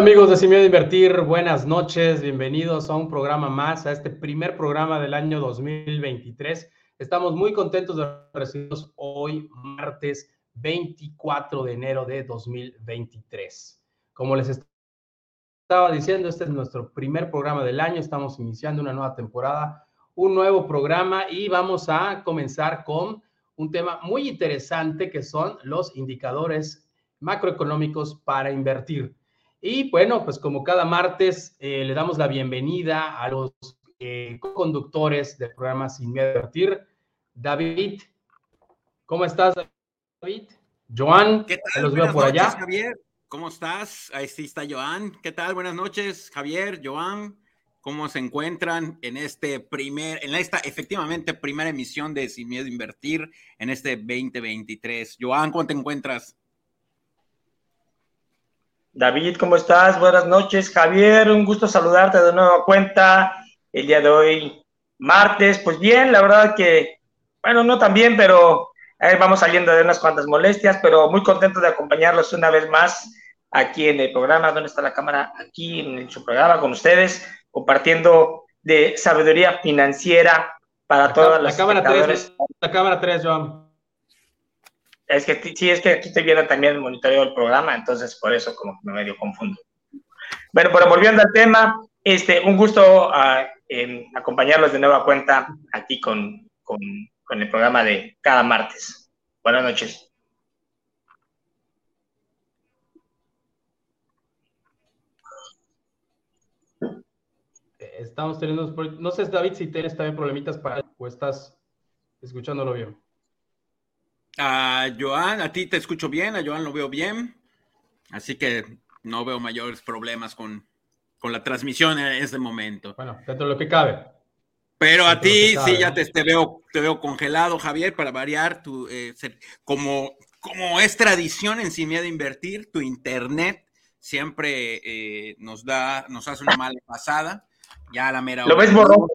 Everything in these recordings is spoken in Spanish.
Amigos de Sin Miedo a Invertir, buenas noches, bienvenidos a un programa más, a este primer programa del año 2023. Estamos muy contentos de recibirlos hoy, martes 24 de enero de 2023. Como les estaba diciendo, este es nuestro primer programa del año, estamos iniciando una nueva temporada, un nuevo programa y vamos a comenzar con un tema muy interesante que son los indicadores macroeconómicos para invertir. Y bueno, pues como cada martes, eh, le damos la bienvenida a los eh, conductores del programa Sin Miedo a Invertir. David, ¿cómo estás, David? Joan, ¿qué tal? Los veo por allá. Javier, ¿cómo estás? Ahí sí está Joan. ¿Qué tal? Buenas noches, Javier, Joan. ¿Cómo se encuentran en este primer, en esta efectivamente primera emisión de Sin Miedo a Invertir en este 2023? Joan, ¿cómo te encuentras? David, ¿cómo estás? Buenas noches. Javier, un gusto saludarte de nueva cuenta el día de hoy, martes. Pues bien, la verdad que, bueno, no tan bien, pero vamos saliendo de unas cuantas molestias, pero muy contento de acompañarlos una vez más aquí en el programa. ¿Dónde está la cámara? Aquí en su programa con ustedes, compartiendo de sabiduría financiera para todas las cámara La cámara 3, Joan. Es que sí, es que aquí estoy viendo también el monitoreo del programa, entonces por eso como me medio confundo. Bueno, pero volviendo al tema, este, un gusto uh, acompañarlos de nueva cuenta aquí con, con, el programa de cada martes. Buenas noches. Estamos teniendo, no sé, David, si tienes también problemitas para o estás escuchándolo bien. A Joan, a ti te escucho bien, a Joan lo veo bien, así que no veo mayores problemas con, la transmisión en este momento. Bueno, dentro de lo que cabe. Pero a ti sí ya te, veo, te veo congelado, Javier, para variar, tu, eh, como, como es tradición en Sin Miedo a Invertir, tu internet siempre eh, nos da, nos hace una mala pasada. Ya la mera ¿Lo ves borrón?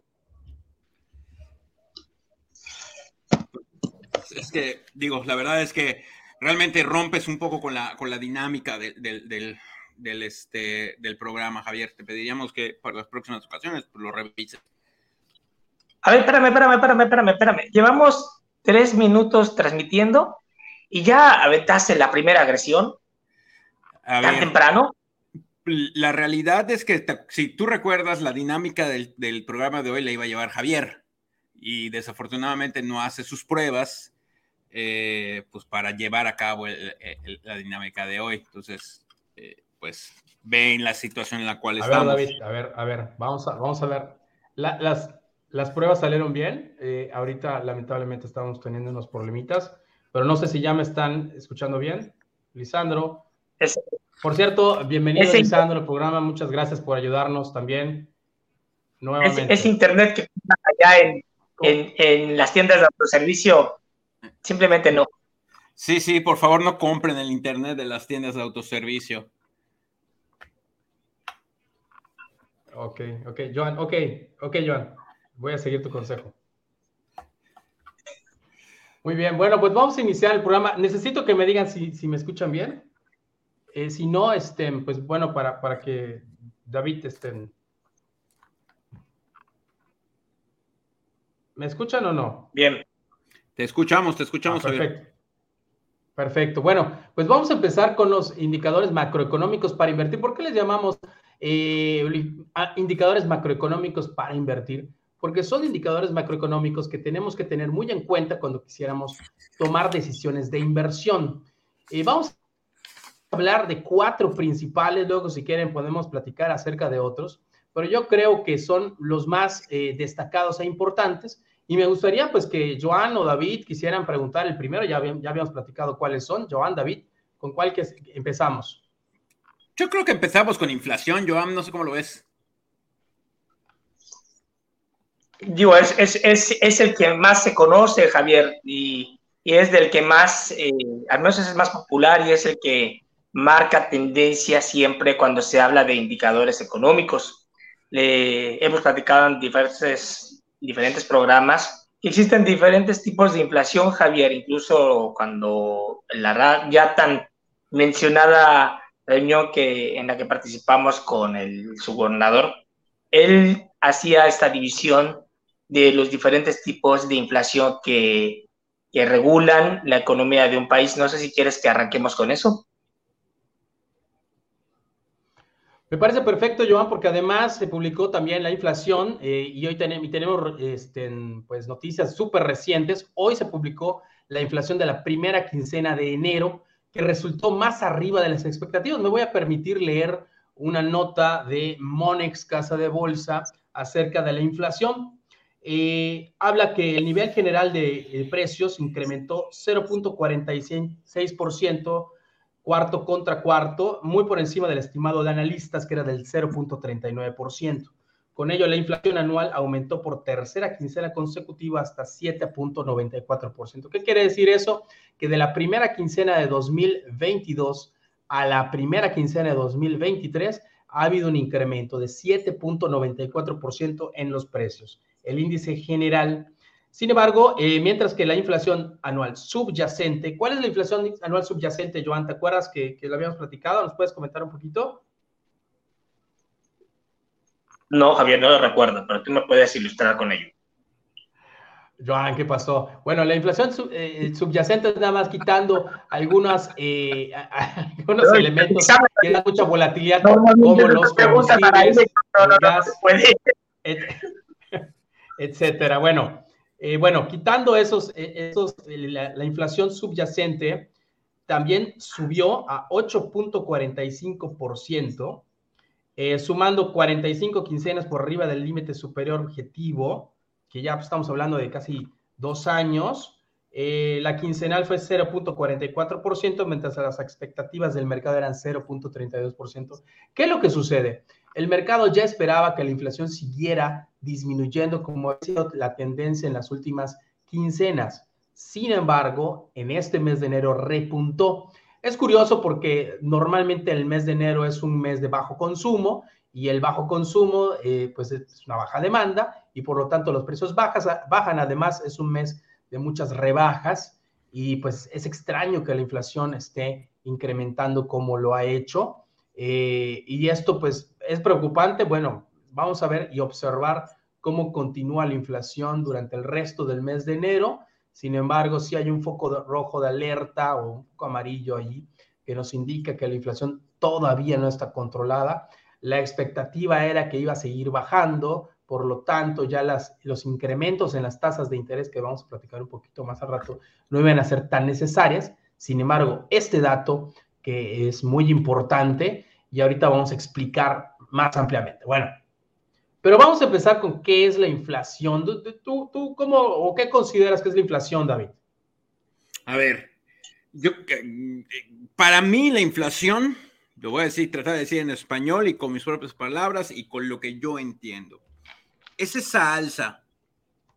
Es que, digo, la verdad es que realmente rompes un poco con la, con la dinámica del, este, del programa, Javier. Te pediríamos que para las próximas ocasiones pues, lo revises. A ver, espérame, espérame, espérame, espérame, espérame. Llevamos tres minutos transmitiendo y ya aventaste la primera agresión. ¿Tan temprano? La realidad es que si tú recuerdas la dinámica del, del programa de hoy la iba a llevar Javier y desafortunadamente no hace sus pruebas eh, pues para llevar a cabo la dinámica de hoy. Entonces, eh, pues ven la situación en la cual a estamos. A ver, David, a ver, a ver, vamos a, vamos a ver. las, las pruebas salieron bien. Eh, ahorita, lamentablemente, estamos teniendo unos problemitas, pero no sé si ya me están escuchando bien. Lisandro. Por cierto, bienvenido, Lisandro, al programa. Muchas gracias por ayudarnos también. Nuevamente. Es, internet que allá en, en, en las tiendas de autoservicio Simplemente no. Sí, sí, por favor no compren el internet de las tiendas de autoservicio. Ok, ok, Joan, ok, ok, Joan. Voy a seguir tu consejo. Muy bien, bueno, pues vamos a iniciar el programa. Necesito que me digan si, me escuchan bien. Eh, si no, estén, pues bueno, para, para que David estén. ¿Me escuchan o no? Bien. Te escuchamos, te escuchamos. Ah, perfecto. Perfecto. Bueno, pues vamos a empezar con los indicadores macroeconómicos para invertir. ¿Por qué les llamamos eh, indicadores macroeconómicos para invertir? Porque son indicadores macroeconómicos que tenemos que tener muy en cuenta cuando quisiéramos tomar decisiones de inversión. Eh, vamos a hablar de cuatro principales, luego si quieren podemos platicar acerca de otros, pero yo creo que son los más eh, destacados e importantes y me gustaría pues que Joan o David quisieran preguntar el primero, ya, ya habíamos platicado cuáles son. Joan, David, ¿con cuál que empezamos? Yo creo que empezamos con inflación, Joan, no sé cómo lo ves. Digo, es, es, el que más se conoce, Javier, y, es del que más, eh, al menos es el más popular y es el que marca tendencia siempre cuando se habla de indicadores económicos. Le, hemos platicado en diversos diferentes programas. Existen diferentes tipos de inflación, Javier, incluso cuando la ya tan mencionada reunión que, en la que participamos con el subgobernador, él hacía esta división de los diferentes tipos de inflación que, que regulan la economía de un país. No sé si quieres que arranquemos con eso. Me parece perfecto, Joan, porque además se publicó también la inflación eh, y hoy tenemos, este, pues, noticias súper recientes. Hoy se publicó la inflación de la primera quincena de enero, que resultó más arriba de las expectativas. Me voy a permitir leer una nota de Monex Casa de Bolsa acerca de la inflación. Eh, habla que el nivel general de precios incrementó 0.46% cuarto contra cuarto, muy por encima del estimado de analistas que era del 0.39%. Con ello, la inflación anual aumentó por tercera quincena consecutiva hasta 7.94%. ¿Qué quiere decir eso? Que de la primera quincena de 2022 a la primera quincena de 2023 ha habido un incremento de 7.94% en los precios. El índice general sin embargo, eh, mientras que la inflación anual subyacente, ¿cuál es la inflación anual subyacente, Joan? ¿Te acuerdas que, lo habíamos platicado? ¿Nos puedes comentar un poquito? No, Javier, no lo recuerdo, pero tú me puedes ilustrar con ello. Joan, ¿qué pasó? Bueno, la inflación eh, subyacente es nada más quitando algunos, eh, algunos elementos que dan mucha volatilidad, como los combustibles, gas, etcétera. Bueno, eh, bueno, quitando esos, eh, eh, la, inflación subyacente también subió a 8.45%, sumando 45 quincenas por arriba del límite superior objetivo, que ya estamos hablando de casi dos años. la quincenal fue 0.44%, mientras las expectativas del mercado eran 0.32%. ¿Qué es lo que sucede? El mercado ya esperaba que la inflación siguiera disminuyendo como ha sido la tendencia en las últimas quincenas. Sin embargo, en este mes de enero repuntó. Es curioso porque normalmente el mes de enero es un mes de bajo consumo y el bajo consumo eh, pues es una baja demanda y por lo tanto los precios bajan. Además es un mes de muchas rebajas y pues es extraño que la inflación esté incrementando como lo ha hecho. Eh, y esto pues es preocupante. Bueno, vamos a ver y observar cómo continúa la inflación durante el resto del mes de enero. Sin embargo, si hay un foco rojo de alerta o un foco amarillo allí que nos indica que la inflación todavía no está controlada. La expectativa era que iba a seguir bajando, por lo tanto, ya las, los incrementos en las tasas de interés que vamos a platicar un poquito más al rato no iban a ser tan necesarias. Sin embargo, este dato que es muy importante y ahorita vamos a explicar más ampliamente. Bueno, pero vamos a empezar con qué es la inflación. ¿Tú, tú cómo o qué consideras que es la inflación, David? A ver, yo, para mí la inflación, lo voy a decir, tratar de decir en español y con mis propias palabras y con lo que yo entiendo, es esa alza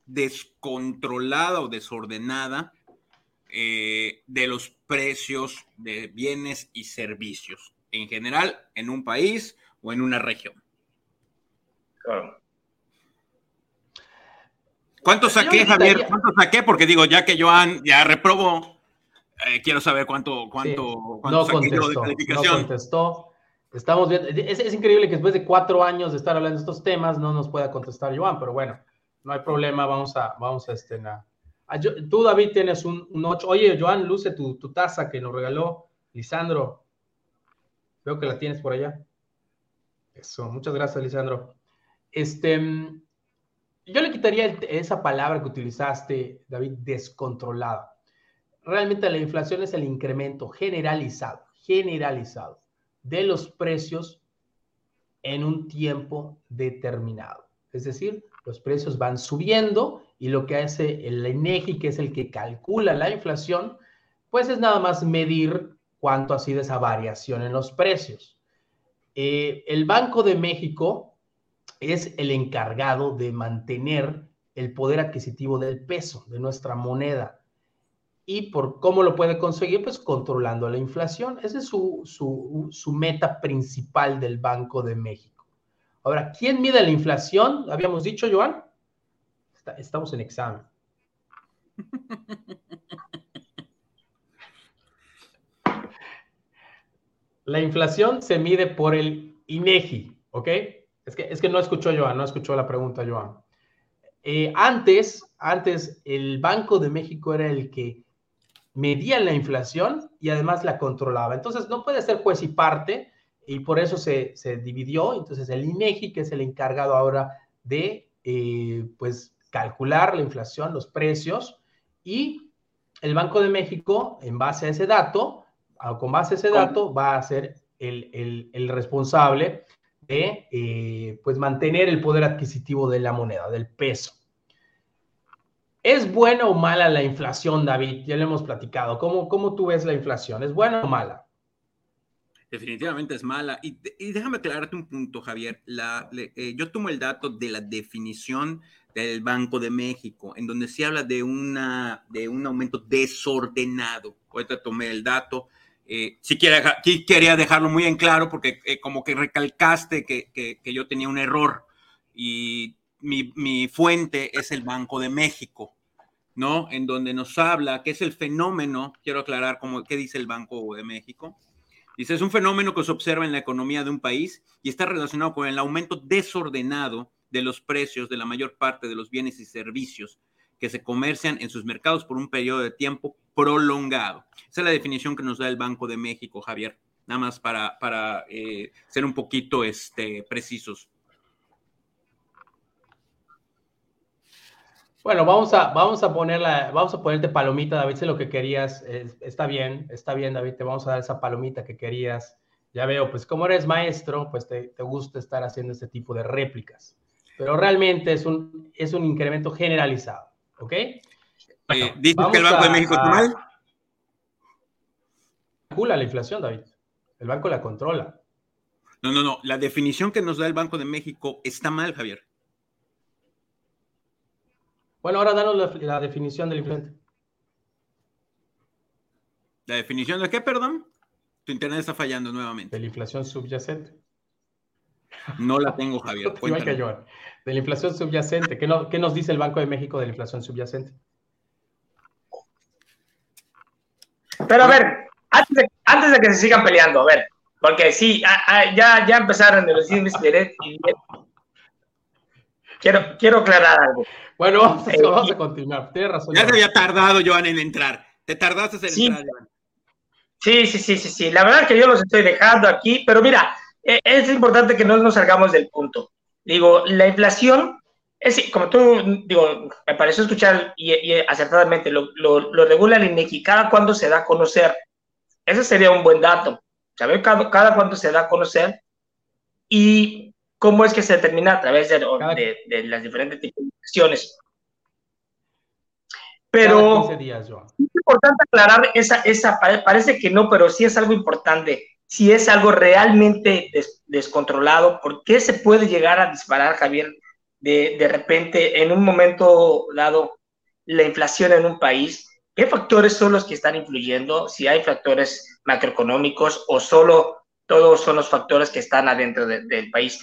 descontrolada o desordenada eh, de los precios de bienes y servicios en general en un país o en una región. ¿Cuánto saqué, Javier? ¿Cuánto saqué? Porque digo, ya que Joan ya reprobó, eh, quiero saber cuánto, cuánto, no contestó, No contestó. Estamos viendo, es, increíble que después de cuatro años de estar hablando de estos temas no nos pueda contestar Joan, pero bueno, no hay problema, vamos a, vamos a este, tú, David, tienes un, 8. Oye, Joan, luce tu, tu taza que nos regaló Lisandro. Veo que la tienes por allá. Eso, muchas gracias, Lisandro. Este, yo le quitaría esa palabra que utilizaste, David, descontrolada. Realmente la inflación es el incremento generalizado, generalizado de los precios en un tiempo determinado. Es decir, los precios van subiendo y lo que hace el INEGI, que es el que calcula la inflación, pues es nada más medir cuánto ha sido esa variación en los precios. Eh, el Banco de México es el encargado de mantener el poder adquisitivo del peso, de nuestra moneda. ¿Y por cómo lo puede conseguir? Pues controlando la inflación. Esa es su, su meta principal del Banco de México. Ahora, ¿quién mide la inflación? Habíamos dicho, Joan. estamos en examen. La inflación se mide por el INEGI, ¿ok? Es que, es que no escuchó Joan, no escuchó la pregunta Joan. Eh, antes, antes el Banco de México era el que medía la inflación y además la controlaba. Entonces no puede ser juez y parte y por eso se, se dividió. Entonces el INEGI, que es el encargado ahora de, eh, pues, calcular la inflación, los precios y el Banco de México, en base a ese dato, con base a ese dato, va a ser el, el, responsable de eh, pues mantener el poder adquisitivo de la moneda, del peso. ¿Es buena o mala la inflación, David? Ya lo hemos platicado. ¿Cómo, cómo tú ves la inflación? ¿Es buena o mala? Definitivamente es mala. Y, déjame aclararte un punto, Javier. La, eh, yo tomo el dato de la definición del Banco de México, en donde se habla de, una, de un aumento desordenado. Ahorita tomé el dato. Eh, si quería dejarlo muy en claro porque eh, como que recalcaste que, que, yo tenía un error y mi, mi, fuente es el Banco de México, ¿no? En donde nos habla que es el fenómeno, quiero aclarar cómo, qué dice el Banco de México. Dice, es un fenómeno que se observa en la economía de un país y está relacionado con el aumento desordenado de los precios de la mayor parte de los bienes y servicios que se comercian en sus mercados por un periodo de tiempo prolongado. Esa es la definición que nos da el Banco de México, Javier. Nada más para, para eh, ser un poquito este, precisos. Bueno, vamos a, vamos a ponerla, vamos a ponerte palomita, David, sé lo que querías, está bien, está bien, David, te vamos a dar esa palomita que querías. Ya veo, pues como eres maestro, pues te, te gusta estar haciendo este tipo de réplicas pero realmente es un, es un incremento generalizado, ¿ok? Eh, ¿Dices que el Banco de México está mal? Calcula la inflación, David. El banco la controla. No, no, no. La definición que nos da el Banco de México está mal, Javier. Bueno, ahora danos la, la definición del inflante. ¿La definición de qué, perdón? Tu internet está fallando nuevamente. De la inflación subyacente. No la tengo, Javier. De la inflación subyacente. ¿Qué, nos dice el Banco de México de la inflación subyacente? Pero a ver, antes de, que se sigan peleando, a ver, porque sí, ya, ya empezaron a decir mis quiero, quiero aclarar algo. Bueno, vamos, a eh, continuar. Tienes razón. Ya se había tardado, Joan, en entrar. Te tardaste en entrar, Joan. Sí, sí, sí, sí, sí. La verdad es que yo los estoy dejando aquí, pero mira, e, es importante que no nos salgamos del punto. Digo, la inflación, es, como tú, digo, me pareció escuchar y, acertadamente, lo, lo, regula el INEGI, cada cuándo se da a conocer. Ese sería un buen dato, saber cada, cada cuándo se da a conocer y cómo es que se determina a través de, de, las diferentes tipos Pero días, es importante aclarar esa, esa, parece que no, pero sí es algo importante. Si es algo realmente descontrolado, ¿por qué se puede llegar a disparar, Javier, de, de repente en un momento dado la inflación en un país? ¿Qué factores son los que están influyendo? Si hay factores macroeconómicos o solo todos son los factores que están adentro del país.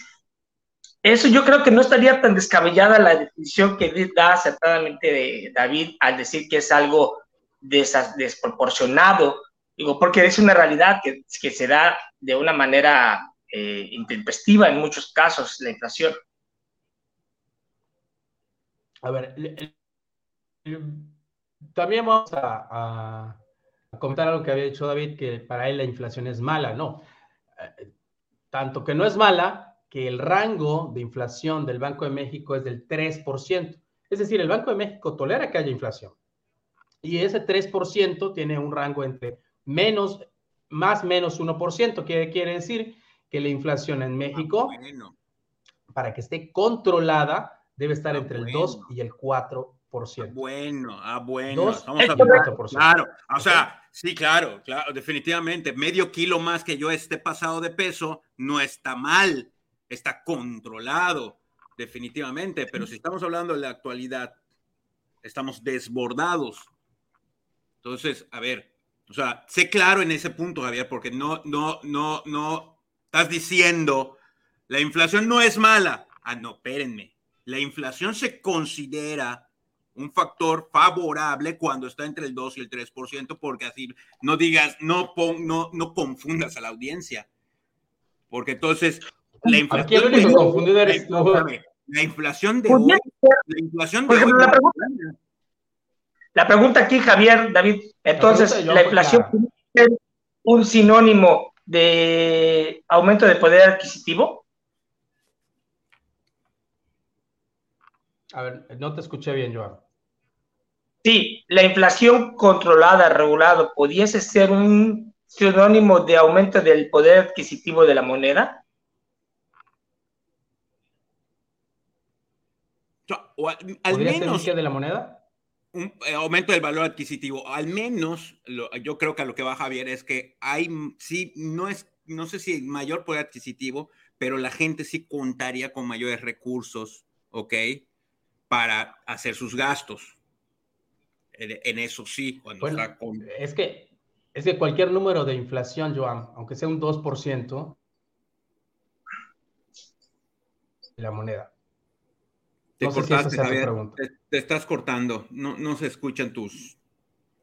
Eso yo creo que no estaría tan descabellada la definición que da acertadamente David al decir que es algo desproporcionado Digo, porque es una realidad que, que se da de una manera eh, intempestiva en muchos casos, la inflación. A ver, también vamos a, comentar algo que había dicho David, que para él la inflación es mala, no. Eh, tanto que no es mala, que el rango de inflación del Banco de México es del 3%. Es decir, el Banco de México tolera que haya inflación. Y ese 3% tiene un rango entre menos, más menos 1%. ¿Qué quiere decir? Que la inflación en México, ah, para que esté controlada, debe estar ah, entre el 2 y el 4%. Bueno, ah, bueno, estamos hablando. Claro, o sea, sí, claro, claro, definitivamente. Medio kilo más que yo esté pasado de peso no está mal, está controlado, definitivamente. Pero si estamos hablando de la actualidad, estamos desbordados. Entonces, a ver, o sea, sé claro en ese punto, Javier, porque no, no, no, no estás diciendo la inflación no es mala. Ah, no, espérenme. La inflación se considera un factor favorable cuando está entre el 2 y el 3%, porque así no digas, no, no, no confundas a la audiencia. Porque entonces la inflación. de, la inflación de hoy, la inflación de la, pregunta, la, pregunta, aquí, Javier, David, entonces, la, inflación es un sinónimo de aumento de poder adquisitivo? A ver, no te escuché bien, Joan. Sí, la inflación controlada, regulada, ¿pudiese ser un sinónimo de aumento del poder adquisitivo de la moneda? al, menos de la moneda un eh, aumento del valor adquisitivo al menos yo creo que a lo que va Javier es que hay sí no es no sé si mayor poder adquisitivo pero la gente sí contaría con mayores recursos ok para hacer sus gastos. En, eso sí, cuando está con... Es que, es que cualquier número de inflación, Joan, aunque sea un 2%, la moneda. Te cortaste, te, estás cortando, no, no se escuchan tus,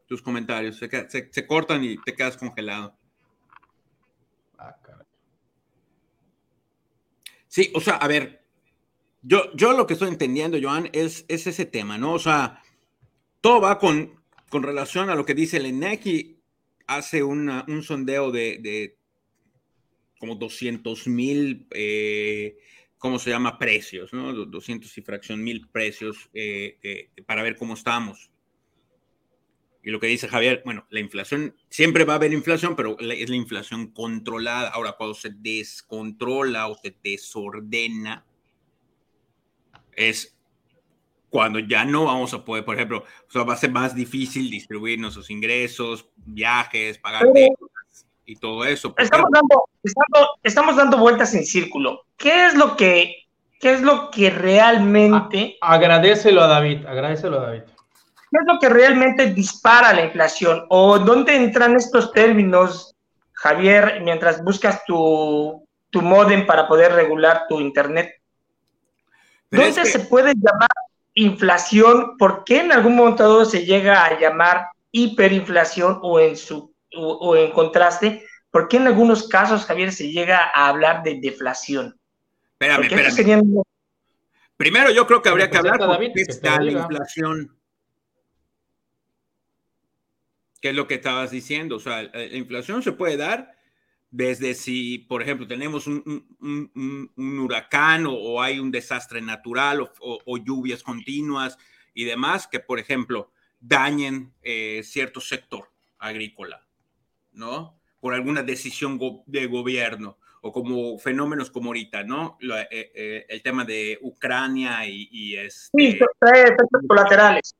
tus comentarios, se, se, cortan y te quedas congelado. Ah, Sí, o sea, a ver, yo, yo lo que estoy entendiendo, Joan, es, es ese tema, ¿no? O sea, todo va con, con relación a lo que dice el INEGI. Hace un sondeo de, como 200 mil, eh, ¿cómo se llama? Precios, ¿no? 200 y fracción mil precios eh, para ver cómo estamos. Y lo que dice Javier, bueno, la inflación, siempre va a haber inflación, pero es la inflación controlada. Ahora, cuando se descontrola o se desordena, es cuando ya no vamos a poder, por ejemplo, va a ser más difícil distribuir nuestros ingresos, viajes, pagar y todo eso. Estamos dando, estamos, dando vueltas en círculo. ¿Qué es lo que, qué es lo que realmente... agradecelo a David, agradecelo a David. ¿Qué es lo que realmente dispara la inflación? ¿O dónde entran estos términos, Javier, mientras buscas tu, tu modem para poder regular tu internet? ¿Dónde se puede llamar inflación, ¿por qué en algún momento se llega a llamar hiperinflación o en, su, o, en contraste? ¿Por qué en algunos casos, Javier, se llega a hablar de deflación? Espérame, espérame. Primero yo creo que habría que hablar de qué está la inflación. ¿Qué es lo que estabas diciendo? O sea, la inflación se puede dar desde si, por ejemplo, tenemos un, huracán o, hay un desastre natural o, lluvias continuas y demás que, por ejemplo, dañen eh, cierto sector agrícola, ¿no? Por alguna decisión de gobierno o como fenómenos como ahorita, ¿no? Eh, eh, el tema de Ucrania y, y este... Sí, efectos colaterales.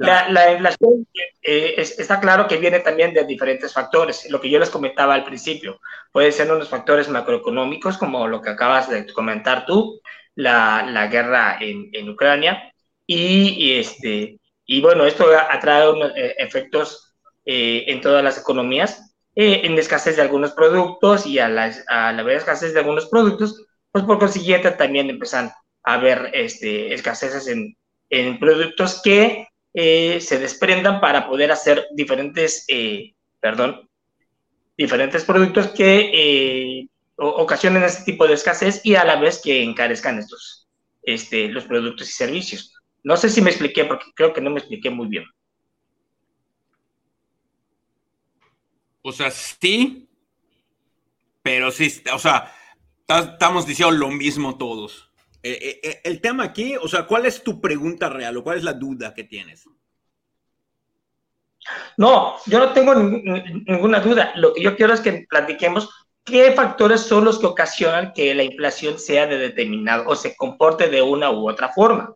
La, inflación eh, está claro que viene también de diferentes factores. Lo que yo les comentaba al principio, puede ser unos factores macroeconómicos, como lo que acabas de comentar tú, la, guerra en, Ucrania, y, este, y bueno, esto ha traído eh, efectos eh, en todas las economías, en escasez de algunos productos y a la, a la escasez de algunos productos, pues por consiguiente también empiezan a haber este, escaseces en, en productos que eh, se desprendan para poder hacer diferentes, eh, perdón, diferentes productos que eh, ocasionen este tipo de escasez y a la vez que encarezcan estos, este, los productos y servicios. No sé si me expliqué, porque creo que no me expliqué muy bien. O sea, sí, pero sí, o sea, estamos diciendo lo mismo todos. Eh, eh, eh, el tema aquí, o sea, ¿cuál es tu pregunta real o cuál es la duda que tienes? No, yo no tengo ninguna duda. Lo que yo quiero es que platiquemos qué factores son los que ocasionan que la inflación sea de determinado o se comporte de una u otra forma.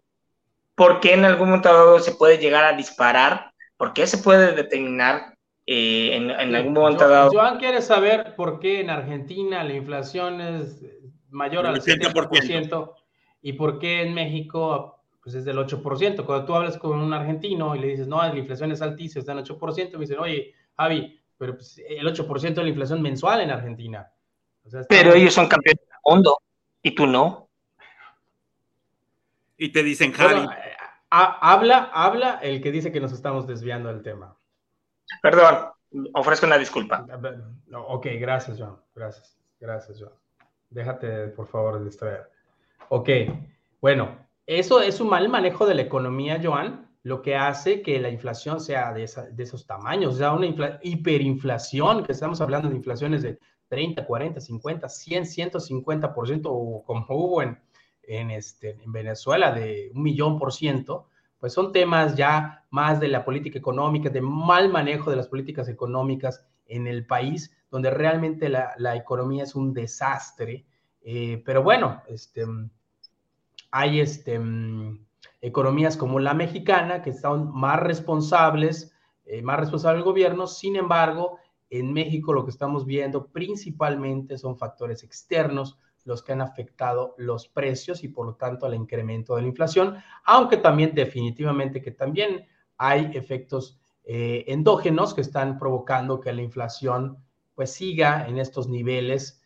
¿Por qué en algún momento se puede llegar a disparar? ¿Por qué se puede determinar en, algún momento dado? Joan quiere saber por qué en Argentina la inflación es mayor al 70% ¿Y por qué en México pues es del 8%? Cuando tú hablas con un argentino y le dices, no, la inflación es altísima, está en 8%, me dicen, oye, Javi, pero pues, el 8% de la inflación mensual en Argentina. pero ellos son campeones del mundo y tú no. Y te dicen, Javi. habla, habla el que dice que nos estamos desviando del tema. Perdón, ofrezco una disculpa. Ok, gracias, Joan. Gracias, gracias, Joan. Déjate, por favor, distraer. Ok, bueno, eso es un mal manejo de la economía, Joan, lo que hace que la inflación sea de, esos tamaños, o sea, una hiperinflación, que estamos hablando de inflaciones de 30, 40, 50, 100, 150%, o como hubo este, en Venezuela de un millón por ciento, pues son temas ya más de la política económica, de mal manejo de las políticas económicas en el país, donde realmente la, la economía es un desastre. Eh, pero bueno, este, hay este, economías como la mexicana que están más responsables, eh, más responsable el gobierno, sin embargo, en México lo que estamos viendo principalmente son factores externos los que han afectado los precios y por lo tanto al incremento de la inflación, aunque también definitivamente que también hay efectos eh, endógenos que están provocando que la inflación pues siga en estos niveles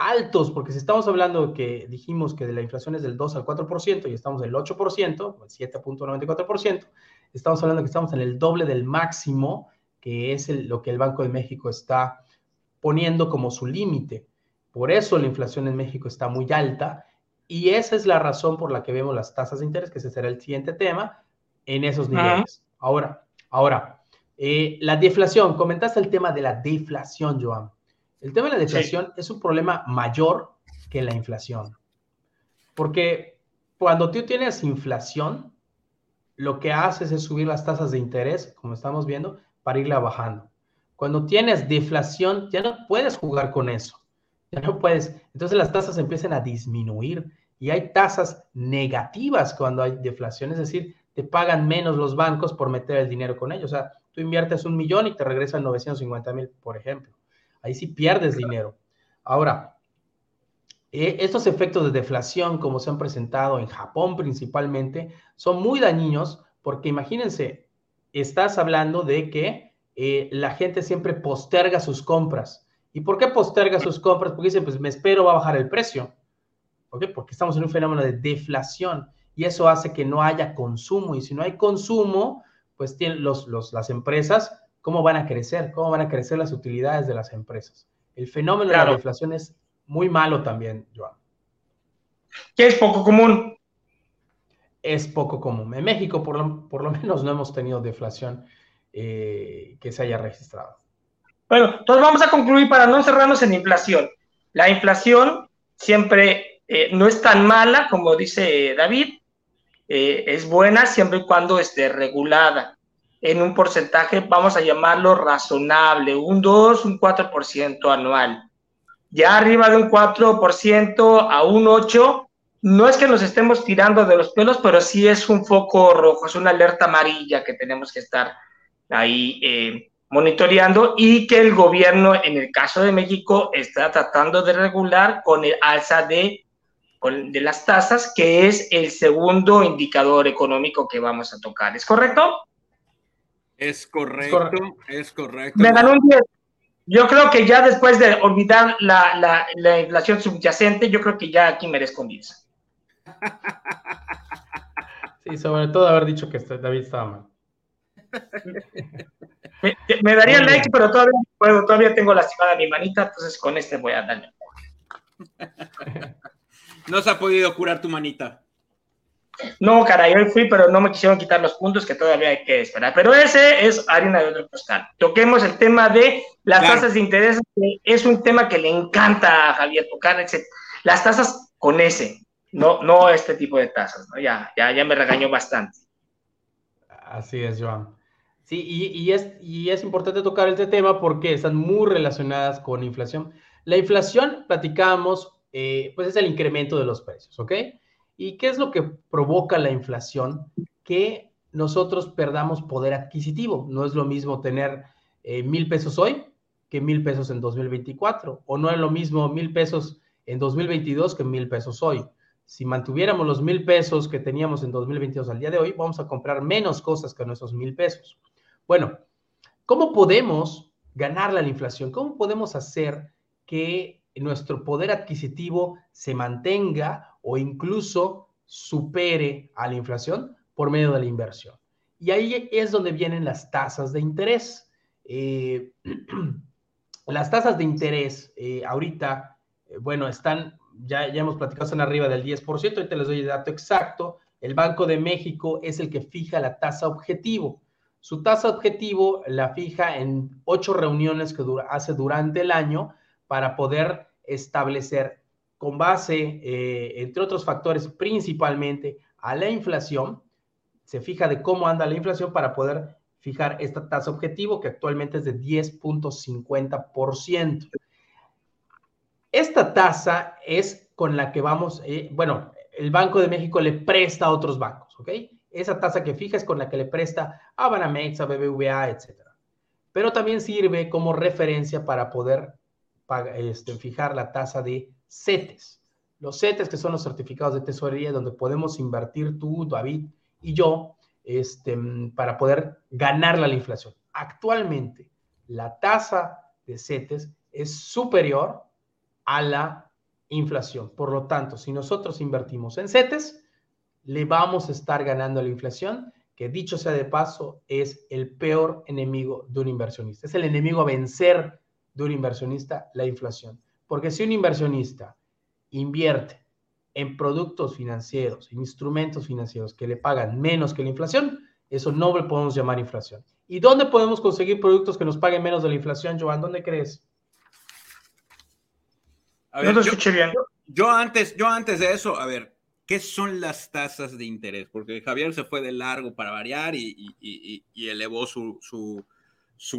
altos, porque si estamos hablando que dijimos que de la inflación es del 2 al 4% y estamos del 8%, 7.94%, estamos hablando que estamos en el doble del máximo, que es lo que el Banco de México está poniendo como su límite. Por eso la inflación en México está muy alta y esa es la razón por la que vemos las tasas de interés, que ese será el siguiente tema, en esos niveles. Ahora, ahora, eh, la deflación, comentaste el tema de la deflación, Joan. El tema de la deflación es un problema mayor que la inflación, porque cuando tú tienes inflación, lo que haces es subir las tasas de interés, como estamos viendo, para irla bajando. Cuando tienes deflación, ya no puedes jugar con eso ya no puedes. Entonces las tasas empiezan a disminuir y hay tasas negativas cuando hay deflación, es decir, te pagan menos los bancos por meter el dinero con ellos. O sea, tú inviertes un millón y te regresan 950 mil, por ejemplo. Ahí sí pierdes dinero. Ahora, eh, estos efectos de deflación, como se han presentado en Japón principalmente, son muy dañinos porque imagínense, estás hablando de que eh, la gente siempre posterga sus compras. ¿Y por qué posterga sus compras? Porque dice, pues me espero, va a bajar el precio. ¿Ok? Porque estamos en un fenómeno de deflación y eso hace que no haya consumo. Y si no hay consumo, pues tienen los, las empresas, ¿cómo van a crecer? ¿Cómo van a crecer las utilidades de las empresas? El fenómeno de la deflación es muy malo también, Joan. ¿Qué es poco común? Es poco común. En México, por lo, por lo menos, no hemos tenido deflación eh, que se haya registrado. Bueno, entonces vamos a concluir para no cerrarnos en inflación. La inflación siempre eh, no es tan mala como dice David, eh, es buena siempre y cuando esté regulada en un porcentaje, vamos a llamarlo razonable, un 2, un 4% anual. Ya arriba de un 4% a un 8%, no es que nos estemos tirando de los pelos, pero sí es un foco rojo, es una alerta amarilla que tenemos que estar ahí eh, monitoreando y que el gobierno, en el caso de México, está tratando de regular con el alza de, de las tasas, que es el segundo indicador económico que vamos a tocar. ¿Es correcto? Es correcto, es correcto. Me ganó un 10. Yo creo que ya después de olvidar la, la, la inflación subyacente, yo creo que ya aquí merezco un 10. Sí, sobre todo haber dicho que David estaba mal. Me, daría like, pero todavía puedo, todavía tengo lastimada mi manita, entonces con este voy a darle. No se ha podido curar tu manita. No, caray, hoy fui, pero no me quisieron quitar los puntos que todavía hay que esperar. Pero ese es harina de otro costal. Toquemos el tema de las tasas de interés, que es un tema que le encanta a Javier tocar, las tasas con ese, no, no este tipo de tasas, ¿no? Ya, ya, ya me regañó bastante. Así es, Joan. Sí, y, es, y es importante tocar este tema porque están muy relacionadas con inflación. La inflación, platicamos, eh, pues es el incremento de los precios, ¿ok? ¿Y qué es lo que provoca la inflación? Que nosotros perdamos poder adquisitivo. No es lo mismo tener eh, mil pesos hoy que mil pesos en 2024, o no es lo mismo mil pesos en 2022 que mil pesos hoy. Si mantuviéramos los mil pesos que teníamos en 2022 al día de hoy, vamos a comprar menos cosas que nuestros mil pesos. Bueno, ¿cómo podemos ganar la inflación? ¿Cómo podemos hacer que nuestro poder adquisitivo se mantenga o incluso supere a la inflación? por medio de la inversión. Y ahí es donde vienen las tasas de interés. Eh, las tasas de interés eh, ahorita, eh, bueno, están, ya, ya hemos platicado, están arriba del 10%, ahorita les doy el dato exacto. El Banco de México es el que fija la tasa objetivo. Su tasa objetivo la fija en ocho reuniones que hace durante el año para poder establecer con base, entre otros factores, principalmente a la inflación, se fija de cómo anda la inflación para poder fijar esta tasa objetivo que actualmente es de 10.50%. Esta tasa es con la que vamos, eh, bueno, el Banco de México le presta a otros bancos, ¿ok? Esa tasa que fija es con la que le presta a Banamex, a BBVA, etc. Pero también sirve como referencia para poder este, fijar la tasa de CETES. Los CETES, que son los certificados de tesorería, donde podemos invertir tú, David, y yo este, para poder ganar la inflación. Actualmente, la tasa de CETES es superior a la inflación. Por lo tanto, si nosotros invertimos en CETES, le vamos a estar ganando la inflación, que dicho sea de paso, es el peor enemigo de un inversionista. Es el enemigo a vencer de un inversionista, la inflación. Porque si un inversionista invierte en productos financieros, en instrumentos financieros que le pagan menos que la inflación, eso no le podemos llamar inflación. ¿Y dónde podemos conseguir productos que nos paguen menos de la inflación, Joan? ¿Dónde crees? A ver, no yo, bien. Yo antes, yo antes de eso, a ver, ¿qué son las tasas de interés? Porque Javier se fue de largo para variar y, elevó su, su,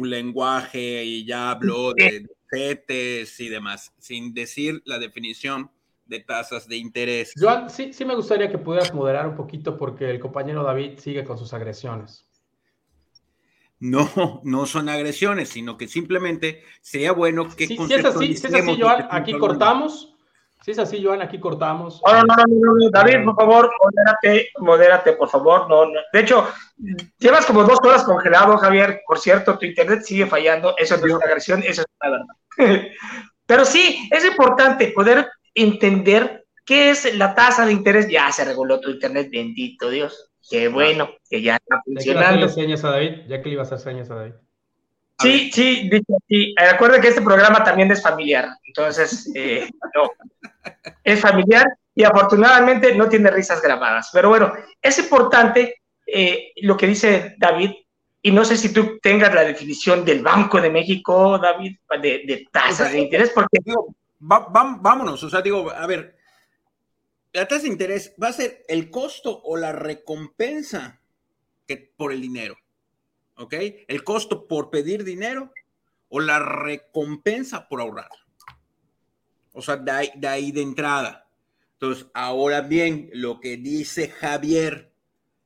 lenguaje y ya habló de CETES y demás, sin decir la definición de tasas de interés. Joan, sí, sí me gustaría que pudieras moderar un poquito porque el compañero David sigue con sus agresiones. No, no son agresiones, sino que simplemente sería bueno que... Sí, si es así, si es así, Joan, aquí cortamos. Si es así, Joan, aquí cortamos. No, no, no, no, David, por favor, modérate, modérate, por favor. No, no. De hecho, llevas como dos horas congelado, Javier. Por cierto, tu internet sigue fallando. Eso no es una agresión, eso es la verdad. Pero sí, es importante poder entender qué es la tasa de interés. Ya se reguló tu internet, bendito Dios. Qué bueno, que ya está funcionando. Ya que le a David, ya que le iba a hacer señas a David. sí, sí, sí. Recuerda que este programa también es familiar. Entonces, eh, no. Es familiar y afortunadamente no tiene risas grabadas. Pero bueno, es importante eh, lo que dice David. Y no sé si tú tengas la definición del Banco de México, David, de, de tasas de interés, porque vámonos, o sea, digo, a ver, la tasa de interés va a ser el costo o la recompensa que, por el dinero, ¿ok? El costo por pedir dinero o la recompensa por ahorrar. O sea, de ahí, de ahí de entrada. Entonces, ahora bien, lo que dice Javier,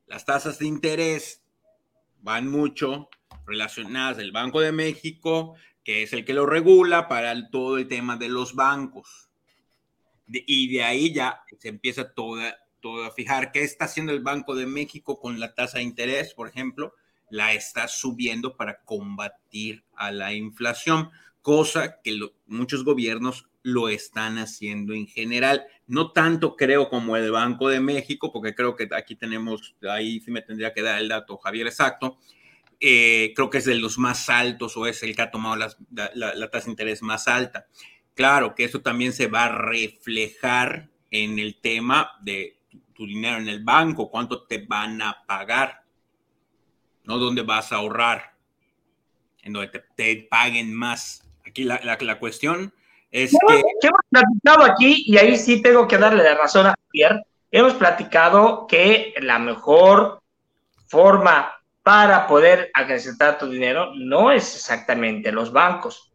las tasas de interés van mucho relacionadas del Banco de México que es el que lo regula para todo el tema de los bancos. y de ahí ya se empieza toda, todo a fijar qué está haciendo el Banco de México con la tasa de interés, por ejemplo, la está subiendo para combatir a la inflación, cosa que muchos gobiernos lo están haciendo en general. No tanto creo como el Banco de México, porque creo que aquí tenemos, ahí sí me tendría que dar el dato Javier exacto, eh, creo que es de los más altos o es el que ha tomado la, tasa de interés más alta. Claro que eso también se va a reflejar en el tema de tu dinero en el banco, cuánto te van a pagar, no dónde vas a ahorrar, en donde te, paguen más. Aquí la, cuestión que... hemos platicado aquí, y ahí sí tengo que darle la razón a Pierre, hemos platicado que la mejor forma para poder acrecentar tu dinero no es exactamente los bancos.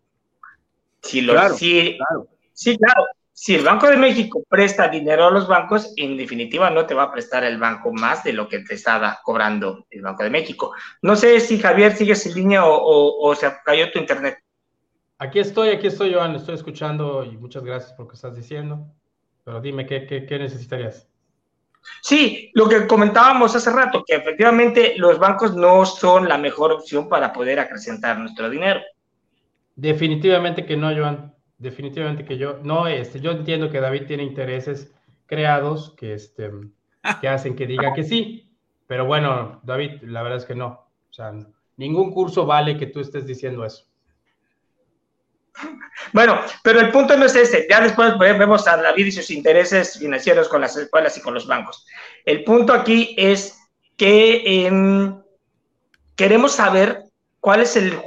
Si claro, sí, claro. Si el Banco de México presta dinero a los bancos, en definitiva no te va a prestar el banco más de lo que te estaba cobrando el Banco de México. No sé si Javier sigue sin línea o, se cayó tu internet. Aquí estoy, aquí estoy, Joan, estoy escuchando y muchas gracias por lo que estás diciendo. Pero dime, ¿qué, qué, qué necesitarías? Sí, lo que comentábamos hace rato, que efectivamente los bancos no son la mejor opción para poder acrecentar nuestro dinero. Definitivamente que no, Joan. Definitivamente que yo, no, este, yo entiendo que David tiene intereses creados que, este, que hacen que diga que sí, Pero bueno, David, la verdad es que no. O sea, ningún curso vale que tú estés diciendo eso. Bueno, pero el punto no es ese. Ya después vemos a David y sus intereses financieros con las escuelas y con los bancos. El punto aquí es que em, queremos saber cuál es el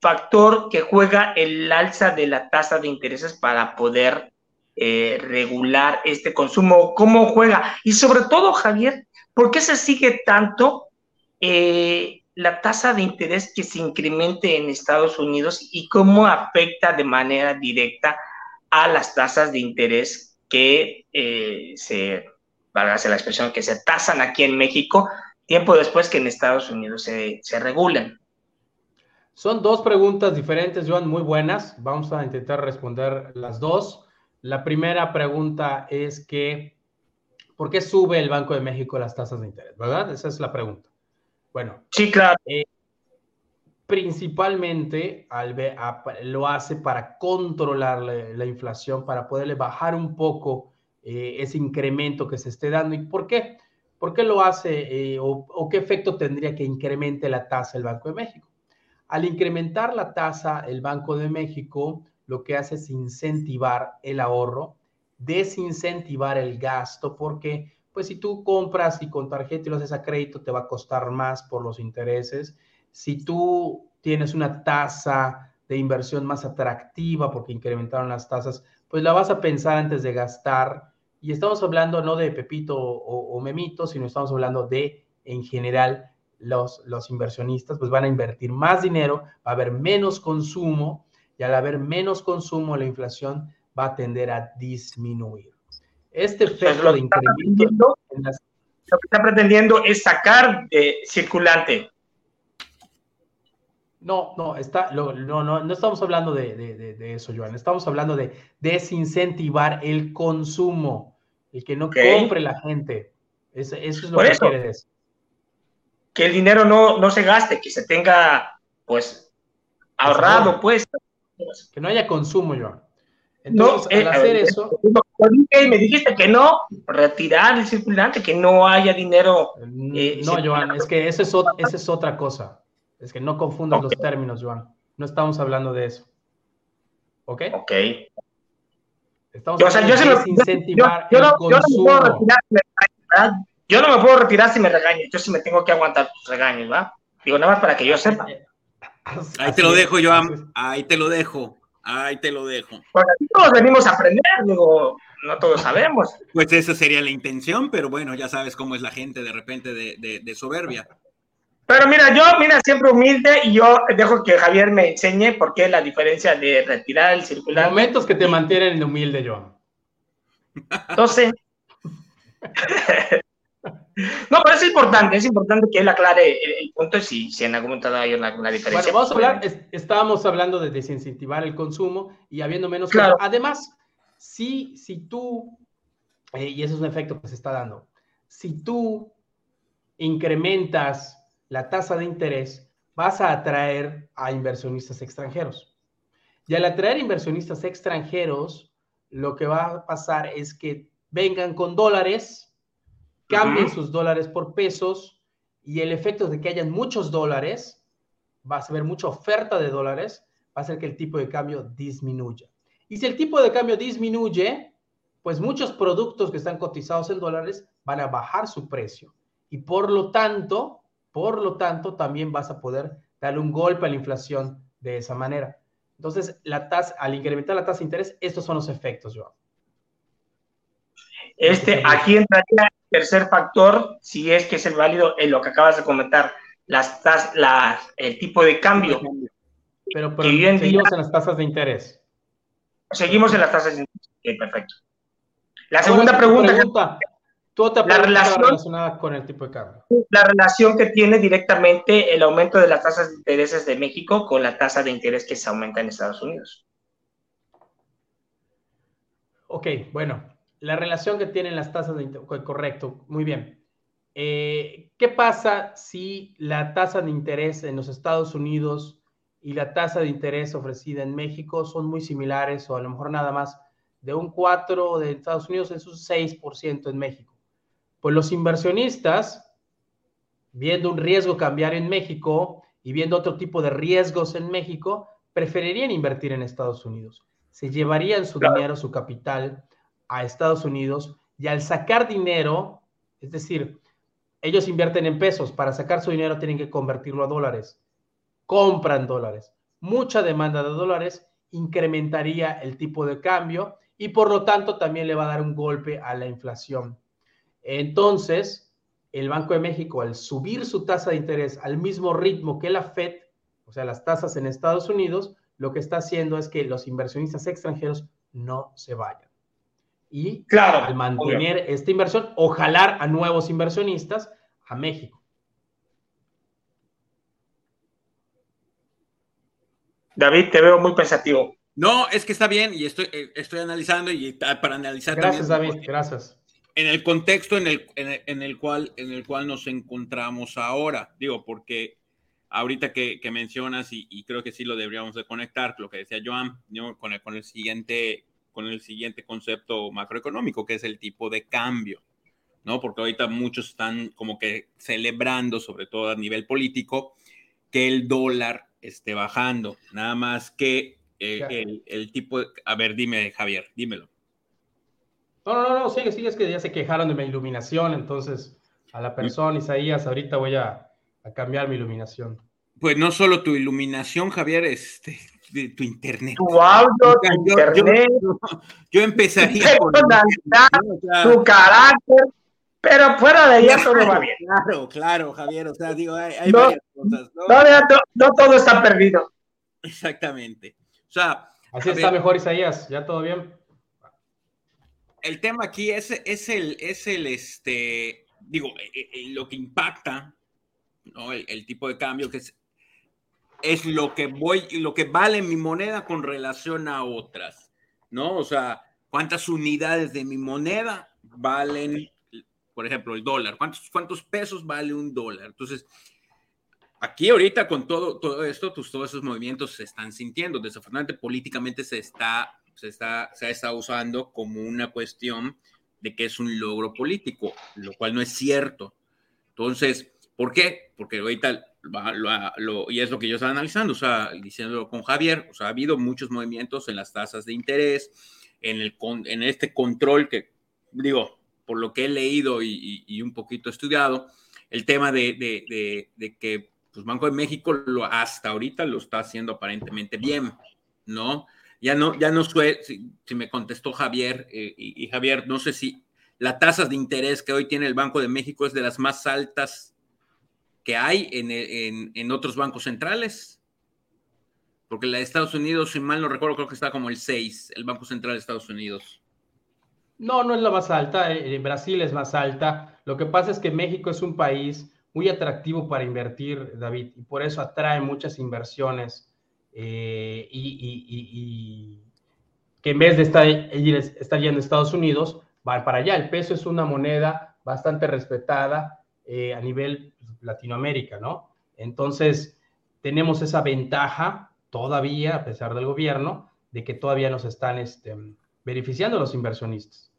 factor que juega el alza de la tasa de intereses para poder eh, regular este consumo, cómo juega. Y sobre todo, Javier, ¿por qué se sigue tanto eh, la tasa de interés que se incremente en Estados Unidos y cómo afecta de manera directa a las tasas de interés que eh, se, valga la expresión, que se tasan aquí en México, tiempo después que en Estados Unidos se, se regulan. Son dos preguntas diferentes, Joan, muy buenas. Vamos a intentar responder las dos. La primera pregunta es que, ¿por qué sube el Banco de México las tasas de interés? ¿Verdad? Esa es la pregunta. Bueno. Sí, claro. Eh, principalmente lo hace para controlar la, inflación, para poderle bajar un poco eh, ese incremento que se esté dando. ¿Y por qué? ¿Por qué lo hace eh, o, qué efecto tendría que incremente la tasa el Banco de México? Al incrementar la tasa, el Banco de México lo que hace es incentivar el ahorro, desincentivar el gasto, porque pues si tú compras y con tarjeta y lo haces a crédito, te va a costar más por los intereses. Si tú tienes una tasa de inversión más atractiva porque incrementaron las tasas, pues la vas a pensar antes de gastar. Y estamos hablando no de Pepito o, Memito, sino estamos hablando de, en general, los, los inversionistas, pues van a invertir más dinero, va a haber menos consumo y al haber menos consumo, la inflación va a tender a disminuir. Este efecto de incremento. Lo que está pretendiendo es sacar de circulante. No, no, está, no, no, no estamos hablando de, de, eso, Joan. Estamos hablando de desincentivar el consumo, el que no compre la gente. eso es lo que quiere decir. Que el dinero no, no se gaste, que se tenga, pues, ahorrado, pues. Que no haya consumo, Joan. Entonces, al eh, hacer eso. Me dijiste que no, retirar el circulante, que no haya dinero. Mm, eh, no, Joan, es que esa es, es otra cosa. Es que no confundas los términos, Joan. No estamos hablando de eso. ¿Ok? Ok. Estamos hablando de incentivar el consumo. Yo no me puedo retirar si me regañas. Yo sí me tengo que aguantar tus regaños, ¿va? Digo, nada más para que yo sepa. Ahí te lo dejo, Joan. Ahí te lo dejo. Ahí te lo dejo. Bueno, todos venimos a aprender, digo, no todos sabemos. Pues esa sería la intención, pero bueno, ya sabes cómo es la gente de repente de, soberbia. Pero mira, yo, mira, siempre humilde y yo dejo que Javier me enseñe por qué la diferencia de retirar el circular. Momentos que te mantienen humilde, Joan. Entonces, No, pero es importante, es importante que él aclare el, punto si, si en algún momento hay una, diferencia. Bueno, vamos a hablar, estábamos hablando de desincentivar el consumo y habiendo menos... Claro. Además, si, si tú, eh, y eso es un efecto que se está dando, si tú incrementas la tasa de interés, vas a atraer a inversionistas extranjeros. Y al atraer inversionistas extranjeros, lo que va a pasar es que vengan con dólares cambien sus dólares por pesos y el efecto de que hayan muchos dólares, va a haber mucha oferta de dólares, va a hacer que el tipo de cambio disminuya. Y si el tipo de cambio disminuye, pues muchos productos que están cotizados en dólares van a bajar su precio. Y por lo tanto, por lo tanto, también vas a poder darle un golpe a la inflación de esa manera. Entonces, la tasa, al incrementar la tasa de interés, estos son los efectos, Joao. Este, aquí entraría tercer factor, si es que es el válido en lo que acabas de comentar, las el tipo de cambio. Pero, seguimos en las tasas de interés. Seguimos en las tasas de interés. perfecto. La segunda pregunta, la relación relacionada con el tipo de cambio. La relación que tiene directamente el aumento de las tasas de intereses de México con la tasa de interés que se aumenta en Estados Unidos. Ok, bueno, la relación que tienen las tasas de interés, correcto, muy bien. Eh, ¿Qué pasa si la tasa de interés en los Estados Unidos y la tasa de interés ofrecida en México son muy similares o a lo mejor nada más de un 4 de Estados Unidos es un 6% en México? Pues los inversionistas viendo un riesgo cambiar en México y viendo otro tipo de riesgos en México, preferirían invertir en Estados Unidos. Se llevarían su dinero, su capital a Estados Unidos y al sacar dinero, es decir, ellos invierten en pesos, para sacar su dinero tienen que convertirlo a dólares, compran dólares. Mucha demanda de dólares incrementaría el tipo de cambio y por lo tanto también le va a dar un golpe a la inflación. Entonces, el Banco de México, al subir su tasa de interés al mismo ritmo que la Fed, o sea, las tasas en Estados Unidos, lo que está haciendo es que los inversionistas extranjeros no se vayan. Y claro, al mantener esta inversión o jalar a nuevos inversionistas a México. David, te veo muy pensativo. No, es que está bien y estoy, eh, estoy analizando y para analizar. Gracias, David, gracias. En el contexto en el, en el, cual, en el cual nos encontramos ahora, digo, porque ahorita que, mencionas, y, creo que sí lo deberíamos de conectar, lo que decía Joan, con, el, con, el siguiente, con el siguiente concepto macroeconómico, que es el tipo de cambio, ¿no? Porque ahorita muchos están como que celebrando, sobre todo a nivel político, que el dólar esté bajando, nada más que eh, el, tipo de... A ver, dime, Javier, dímelo. No, no, no, sigue, sigue, es que ya se quejaron de mi iluminación, entonces a la persona, Isaías, ahorita voy a a cambiar mi iluminación. Pues no solo tu iluminación, Javier, este, de tu internet. Tu audio, tu internet. Yo, empezaría con tu carácter, pero fuera de ahí todo va bien. Claro, claro, Javier, o sea, digo, hay, varias cosas, ¿no? No, todo está perdido. Exactamente. O sea, así está mejor Isaías, ya todo bien. El tema aquí es, es el, es el, este, digo, eh, eh, lo que impacta ¿no? El, tipo de cambio que es, es lo que voy, lo que vale mi moneda con relación a otras, ¿no? O sea, cuántas unidades de mi moneda valen, por ejemplo, el dólar, cuántos, cuántos pesos vale un dólar. Entonces, aquí ahorita con todo, todo esto, pues, todos esos movimientos se están sintiendo. Desafortunadamente, políticamente se está, se está, se está usando como una cuestión de que es un logro político, lo cual no es cierto. Entonces, ¿Por qué? Porque ahorita, y es lo que yo estaba analizando, o sea, diciéndolo con Javier, o sea, ha habido muchos movimientos en las tasas de interés, en, el, en este control que, digo, por lo que he leído y, un poquito estudiado, el tema de, que pues, Banco de México lo, hasta ahorita lo está haciendo aparentemente bien, ¿no? Ya no, ya no sé si, me contestó Javier, eh, y, y Javier, no sé si la tasa de interés que hoy tiene el Banco de México es de las más altas que hay en, otros bancos centrales. Porque la de Estados Unidos, si mal no recuerdo, creo que está como el 6, el Banco Central de Estados Unidos. No, no es la más alta. Eh, en Brasil es más alta. Lo que pasa es que México es un país muy atractivo para invertir, David, y por eso atrae muchas inversiones. Eh, y, que en vez de estar, estar yendo a Estados Unidos, van para allá. El peso es una moneda bastante respetada eh, a nivel Latinoamérica, ¿no? Entonces, tenemos esa ventaja todavía, a pesar del gobierno, de que todavía nos están este, beneficiando los inversionistas.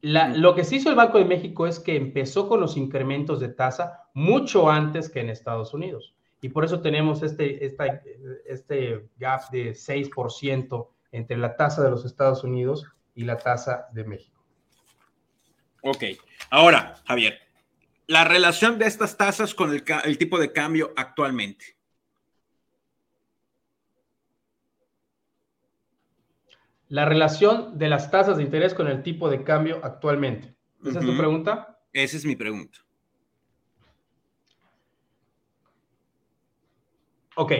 lo que sí hizo el Banco de México es que empezó con los incrementos de tasa mucho antes que en Estados Unidos. Y por eso tenemos este, este gap de 6% entre la tasa de los Estados Unidos y la tasa de México. Ok. Ahora, Javier, la relación de estas tasas con el, tipo de cambio actualmente. La relación de las tasas de interés con el tipo de cambio actualmente. ¿Esa es tu pregunta? Esa es mi pregunta. Ok.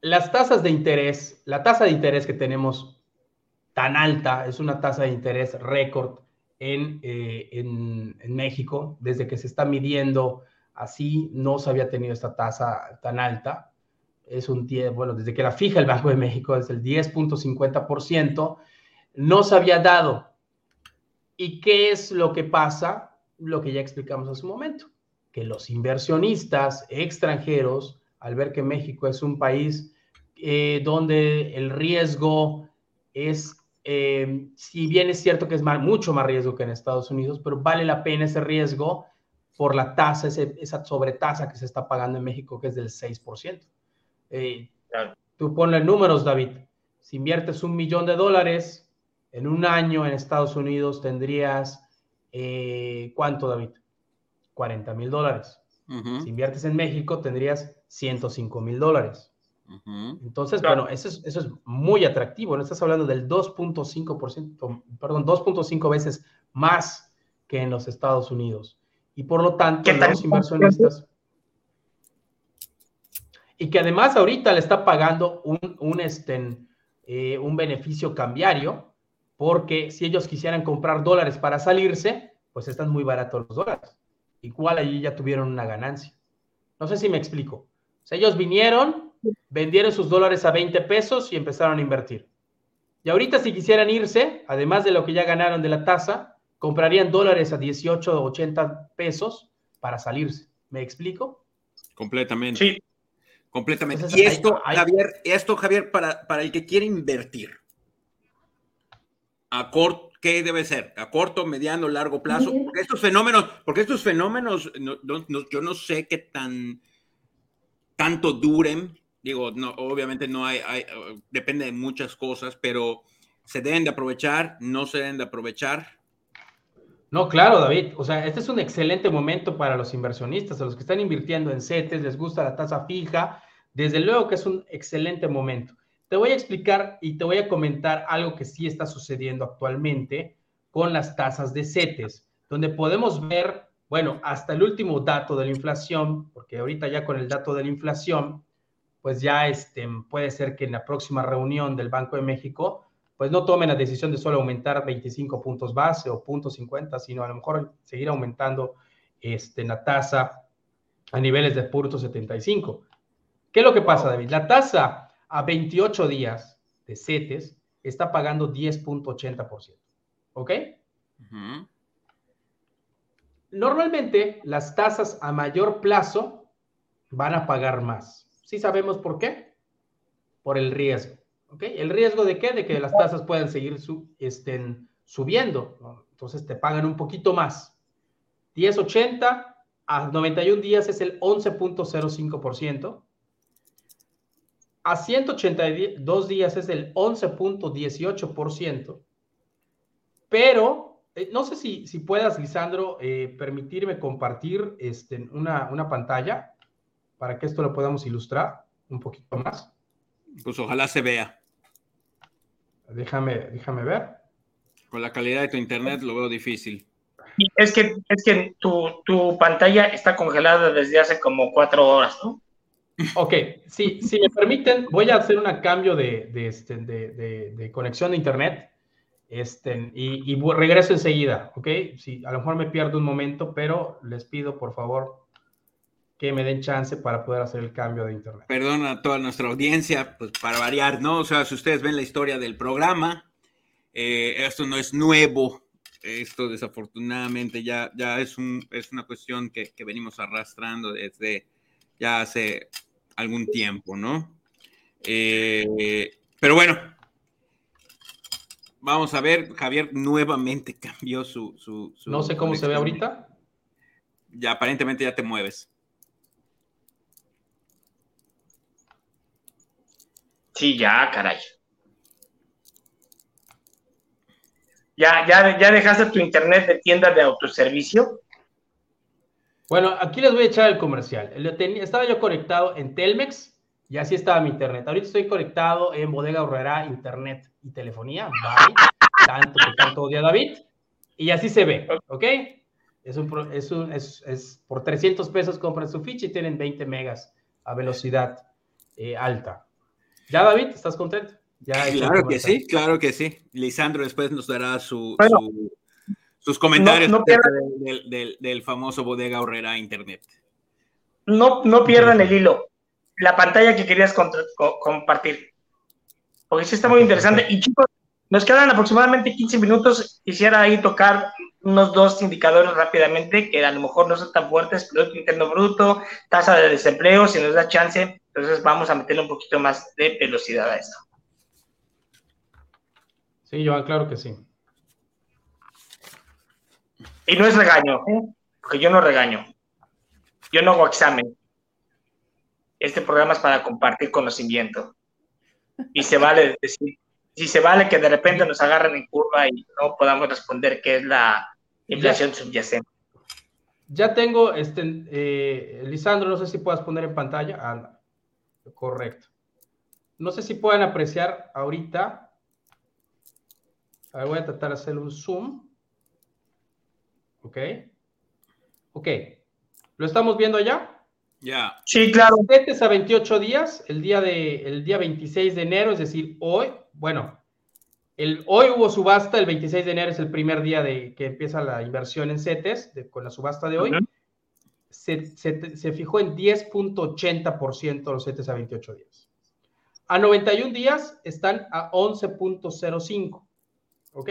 Las tasas de interés, la tasa de interés que tenemos tan alta, es una tasa de interés récord eh, en, en, México. Desde que se está midiendo así, no se había tenido esta tasa tan alta. Es un bueno, desde que la fija el Banco de México es el 10.50%, no se había dado. ¿Y qué es lo que pasa? Lo que ya explicamos hace un momento, que los inversionistas extranjeros, al ver que México es un país eh, donde el riesgo es eh, si bien es cierto que es mucho más riesgo que en Estados Unidos, pero vale la pena ese riesgo por la tasa, esa sobretasa que se está pagando en México, que es del 6%. Eh, Tú ponle números, David. Si inviertes un millón de dólares en un año en Estados Unidos, tendrías, eh, ¿cuánto, David? 40 mil dólares. Si inviertes en México, tendrías 105 mil dólares. Entonces, bueno, eso es, eso es muy atractivo. No estás hablando del 2.5%, perdón, 2.5 veces más que en los Estados Unidos. Y por lo tanto, los inversionistas. Y que además ahorita le está pagando un, un, este, eh, un beneficio cambiario, porque si ellos quisieran comprar dólares para salirse, pues están muy baratos los dólares. Igual allí ya tuvieron una ganancia. No sé si me explico. O sea, ellos vinieron, vendieron sus dólares a 20 pesos y empezaron a invertir. Y ahorita si quisieran irse, además de lo que ya ganaron de la tasa, comprarían dólares a 18 o 80 pesos para salirse. ¿Me explico? Completamente. Sí. Completamente. y esto, Javier, esto, Javier, para, para el que quiere invertir, a corto, ¿qué debe ser? ¿A corto, mediano, largo plazo? Porque estos fenómenos, porque estos fenómenos, yo no sé qué tan tanto duren. Digo, no, obviamente no hay, hay, depende de muchas cosas, pero se deben de aprovechar, no se deben de aprovechar. No, claro, David. O sea, este es un excelente momento para los inversionistas, a los que están invirtiendo en CETES, les gusta la tasa fija. Desde luego que es un excelente momento. Te voy a explicar y te voy a comentar algo que sí está sucediendo actualmente con las tasas de CETES, donde podemos ver, bueno, hasta el último dato de la inflación, porque ahorita ya con el dato de la inflación, pues ya este, puede ser que en la próxima reunión del Banco de México pues no tomen la decisión de solo aumentar 25 puntos base o puntos 50, sino a lo mejor seguir aumentando este, la tasa a niveles de punto 75. ¿Qué es lo que pasa, David? La tasa a 28 días de CETES está pagando 10.80%. ¿Ok? Normalmente las tasas a mayor plazo van a pagar más. ¿Sí sabemos por qué? Por el riesgo. ¿El riesgo de qué? De que las tasas puedan seguir estén subiendo. Entonces te pagan un poquito más. 10.80 a 91 días es el 11.05%. A 182 días es el 11.18%. Pero eh, no sé si, si puedas, Lisandro, eh, permitirme compartir este, una, una pantalla para que esto lo podamos ilustrar un poquito más. Pues ojalá se vea. Déjame, déjame ver. Con la calidad de tu internet lo veo difícil. Es que, es que tu, tu pantalla está congelada desde hace como cuatro horas, ¿no? Ok, sí, si me permiten, voy a hacer un cambio de, de, este, de, de conexión de internet este, y, y, regreso enseguida, ¿ok? Sí, a lo mejor me pierdo un momento, pero les pido por favor que me den chance para poder hacer el cambio de internet. Perdón a toda nuestra audiencia, pues para variar, ¿no? O sea, si ustedes ven la historia del programa, eh, esto no es nuevo, esto desafortunadamente ya, ya es, un, es una cuestión que, que, venimos arrastrando desde ya hace algún tiempo, ¿no? Eh, pero bueno, vamos a ver, Javier nuevamente cambió su... su, su no sé cómo se ve ahorita. Ya aparentemente ya te mueves. Sí, ya, caray. ¿Ya, ya, ya dejaste tu internet de tienda de autoservicio? Bueno, aquí les voy a echar el comercial. Estaba yo conectado en Telmex y así estaba mi internet. Ahorita estoy conectado en Bodega Horrera, Internet y Telefonía. Bye. Tanto que tanto odia David. Y así se ve, ¿ok? Es, un, es, un, es, es por 300 pesos compran su ficha y tienen 20 megas a velocidad eh, alta. ¿Ya, David? ¿Estás contento? claro que sí, claro que sí. Lisandro después nos dará su, sus comentarios del, famoso Bodega Horrera Internet. No, no pierdan el hilo. La pantalla que querías compartir. Porque sí está muy interesante. Y chicos, nos quedan aproximadamente 15 minutos. Quisiera ahí tocar unos dos indicadores rápidamente que a lo mejor no son tan fuertes, Producto Interno Bruto, tasa de desempleo, si nos da chance, entonces vamos a meterle un poquito más de velocidad a esto. Sí, Joan, claro que sí. Y no es regaño, ¿eh? porque yo no regaño, yo no hago examen. Este programa es para compartir conocimiento. Y se vale decir, si se vale que de repente nos agarren en curva y no podamos responder qué es la inflación subyacente. Ya tengo, este, eh, Lisandro, no sé si puedas poner en pantalla. Ah, correcto. No sé si pueden apreciar ahorita. A ver, voy a tratar de hacer un zoom. Ok. Ok. ¿Lo estamos viendo ya? Ya. Sí, claro. Este a 28 días, el día, de, el día 26 de enero, es decir, hoy, bueno, el, hoy hubo subasta, el 26 de enero es el primer día de que empieza la inversión en CETES, con la subasta de hoy. Se, se, fijó en 10.80% los CETES a 28 días. A 91 días están a 11.05. ¿Ok?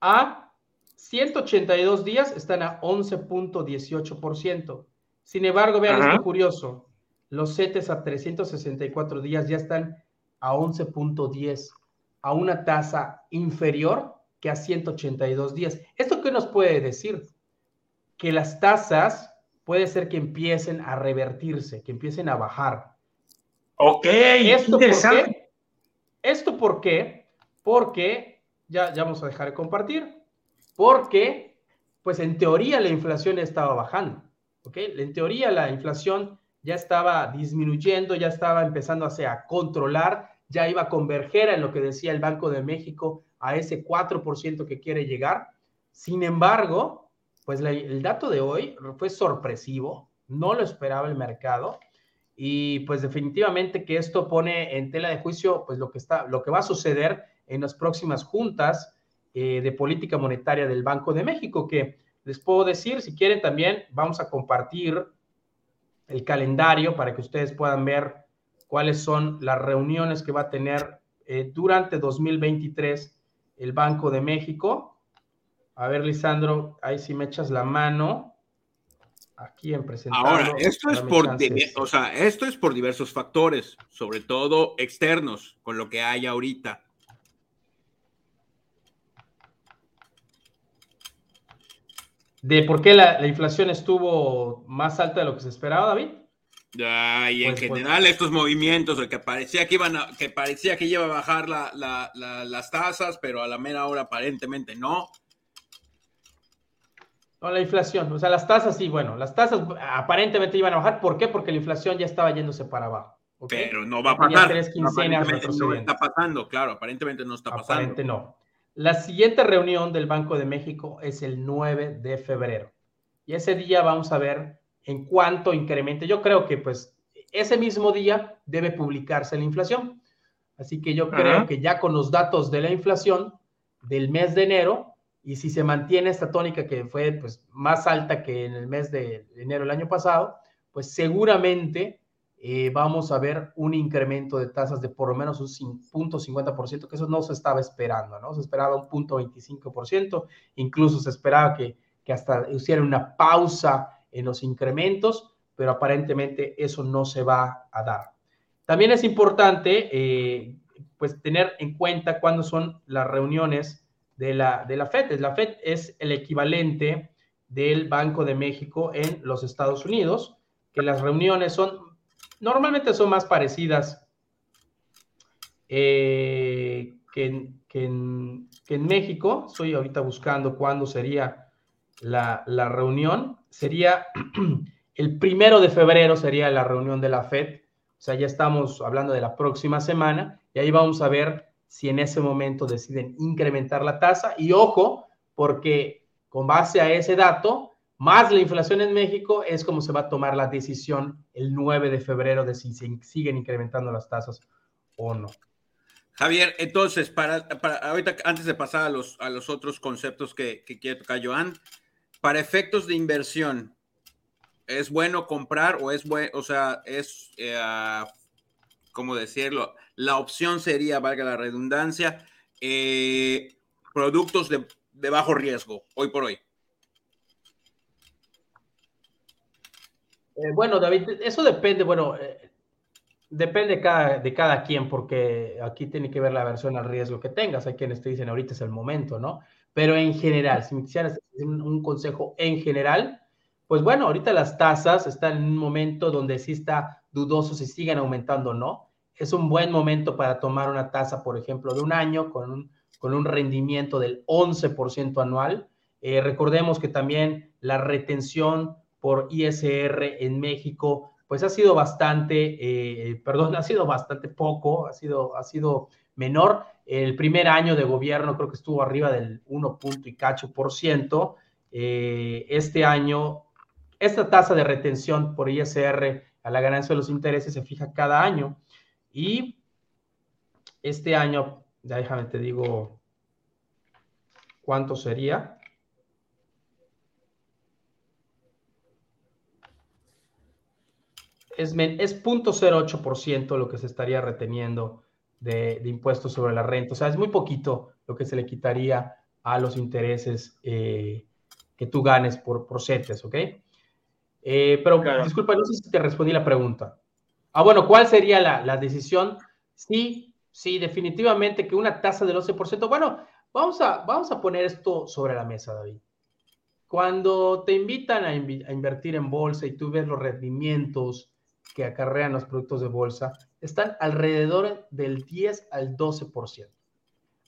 A 182 días están a 11.18%. Sin embargo, vean esto curioso. Los CETES a 364 días ya están a 11.10 a una tasa inferior que a 182 días. ¿Esto qué nos puede decir? Que las tasas puede ser que empiecen a revertirse, que empiecen a bajar. Ok, ¿Esto por qué? ¿Esto por qué? Porque, ya, ya vamos a dejar de compartir, porque, pues en teoría la inflación estaba bajando, ¿ok? En teoría la inflación ya estaba disminuyendo, ya estaba empezando a controlar ya iba a converger en lo que decía el Banco de México a ese 4% que quiere llegar. Sin embargo, pues el dato de hoy fue sorpresivo, no lo esperaba el mercado y pues definitivamente que esto pone en tela de juicio pues lo que está lo que va a suceder en las próximas juntas eh, de política monetaria del Banco de México que les puedo decir si quieren también vamos a compartir el calendario para que ustedes puedan ver cuáles son las reuniones que va a tener eh, durante 2023 el Banco de México. A ver, Lisandro, ahí sí me echas la mano. Aquí en presentar. Ahora, esto es por, o sea, esto es por diversos factores, sobre todo externos, con lo que hay ahorita. ¿De por qué la inflación estuvo más alta de lo que se esperaba, David? y en pues, pues, general estos movimientos, el que parecía que iban a, que parecía que iba a bajar las tasas, pero a la mera hora aparentemente no. No, la inflación, o sea, las tasas sí, bueno, las tasas aparentemente iban a bajar, ¿por qué? Porque la inflación ya estaba yéndose para abajo. Pero no va a pasar. no está pasando, claro, aparentemente no está pasando. Aparentemente no. La siguiente reunión del Banco de México es el 9 de febrero. Y ese día vamos a ver en cuanto incremente. Yo creo que pues ese mismo día debe publicarse la inflación. Así que yo creo que ya con los datos de la inflación del mes de enero, y si se mantiene esta tónica que fue pues más alta que en el mes de enero del año pasado, pues seguramente eh, vamos a ver un incremento de tasas de por lo menos un punto 50%, que eso no se estaba esperando, ¿no? Se esperaba un punto 25%, incluso se esperaba que, que hasta hiciera una pausa en los incrementos, pero aparentemente eso no se va a dar. También es importante eh, pues tener en cuenta cuándo son las reuniones de la, de la FED. La FED es el equivalente del Banco de México en los Estados Unidos, que las reuniones son, normalmente son más parecidas eh, que, en, México. Estoy ahorita buscando cuándo sería la, la reunión sería el primero de febrero sería la reunión de la FED, o sea, ya estamos hablando de la próxima semana y ahí vamos a ver si en ese momento deciden incrementar la tasa y ojo, porque con base a ese dato, más la inflación en México, es como se va a tomar la decisión el 9 de febrero de si se siguen incrementando las tasas o no. Javier, entonces, para, ahorita, antes de pasar a los, a los otros conceptos que, que quiere tocar Joan, para efectos de inversión, ¿es bueno comprar o es bueno, o sea, es, eh, ¿cómo decirlo? La opción sería, valga la redundancia, eh, productos de, bajo riesgo, hoy por hoy. Eh, bueno, David, eso depende, bueno, Depende cada, de cada quien, porque aquí tiene que ver la versión al riesgo que tengas. Hay quienes te dicen ahorita es el momento, ¿no? Pero en general, si me quisieras un, un consejo en general, pues bueno, ahorita las tasas están en un momento donde sí está dudoso si siguen aumentando o no. Es un buen momento para tomar una tasa, por ejemplo, de un año con un, con un rendimiento del 11% anual. Eh, recordemos que también la retención por ISR en México pues ha sido bastante, eh, perdón, ha sido bastante poco, ha sido, ha sido menor. El primer año de gobierno creo que estuvo arriba del 1 punto y cacho por ciento. Eh, este año, esta tasa de retención por ISR a la ganancia de los intereses se fija cada año y este año, ya déjame te digo cuánto sería. es, es 0.08% lo que se estaría reteniendo de, impuestos sobre la renta. O sea, es muy poquito lo que se le quitaría a los intereses eh, que tú ganes por, por CETES, ¿ok? Eh, pero disculpa, no sé si te respondí la pregunta. Ah, bueno, ¿cuál sería la, la decisión? Sí, sí, definitivamente que una tasa del 11%. Bueno, vamos a, vamos a poner esto sobre la mesa, David. Cuando te invitan a, a invertir en bolsa y tú ves los rendimientos que acarrean los productos de bolsa están alrededor del 10 al 12%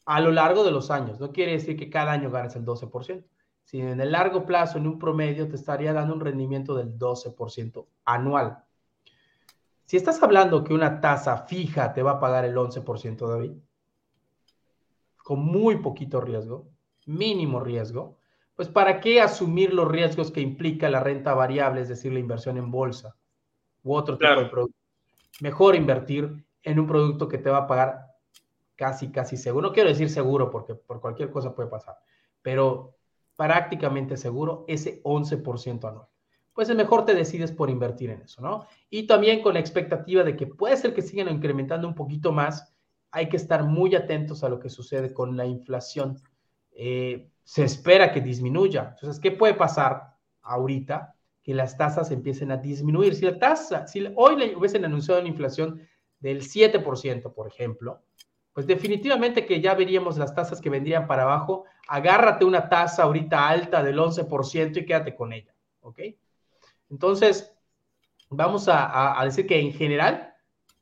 a lo largo de los años. No quiere decir que cada año ganes el 12%, sino en el largo plazo, en un promedio, te estaría dando un rendimiento del 12% anual. Si estás hablando que una tasa fija te va a pagar el 11%, David, con muy poquito riesgo, mínimo riesgo, pues ¿para qué asumir los riesgos que implica la renta variable, es decir, la inversión en bolsa? u otro tipo de producto. Mejor invertir en un producto que te va a pagar casi, casi seguro. No quiero decir seguro porque por cualquier cosa puede pasar, pero prácticamente seguro ese 11% anual. Pues es mejor te decides por invertir en eso, ¿no? Y también con la expectativa de que puede ser que sigan incrementando un poquito más, hay que estar muy atentos a lo que sucede con la inflación. Eh, se espera que disminuya. Entonces, ¿qué puede pasar ahorita? que las tasas empiecen a disminuir. Si la tasa, si hoy le hubiesen anunciado una inflación del 7%, por ejemplo, pues definitivamente que ya veríamos las tasas que vendrían para abajo. Agárrate una tasa ahorita alta del 11% y quédate con ella, ¿ok? Entonces, vamos a, decir que en general,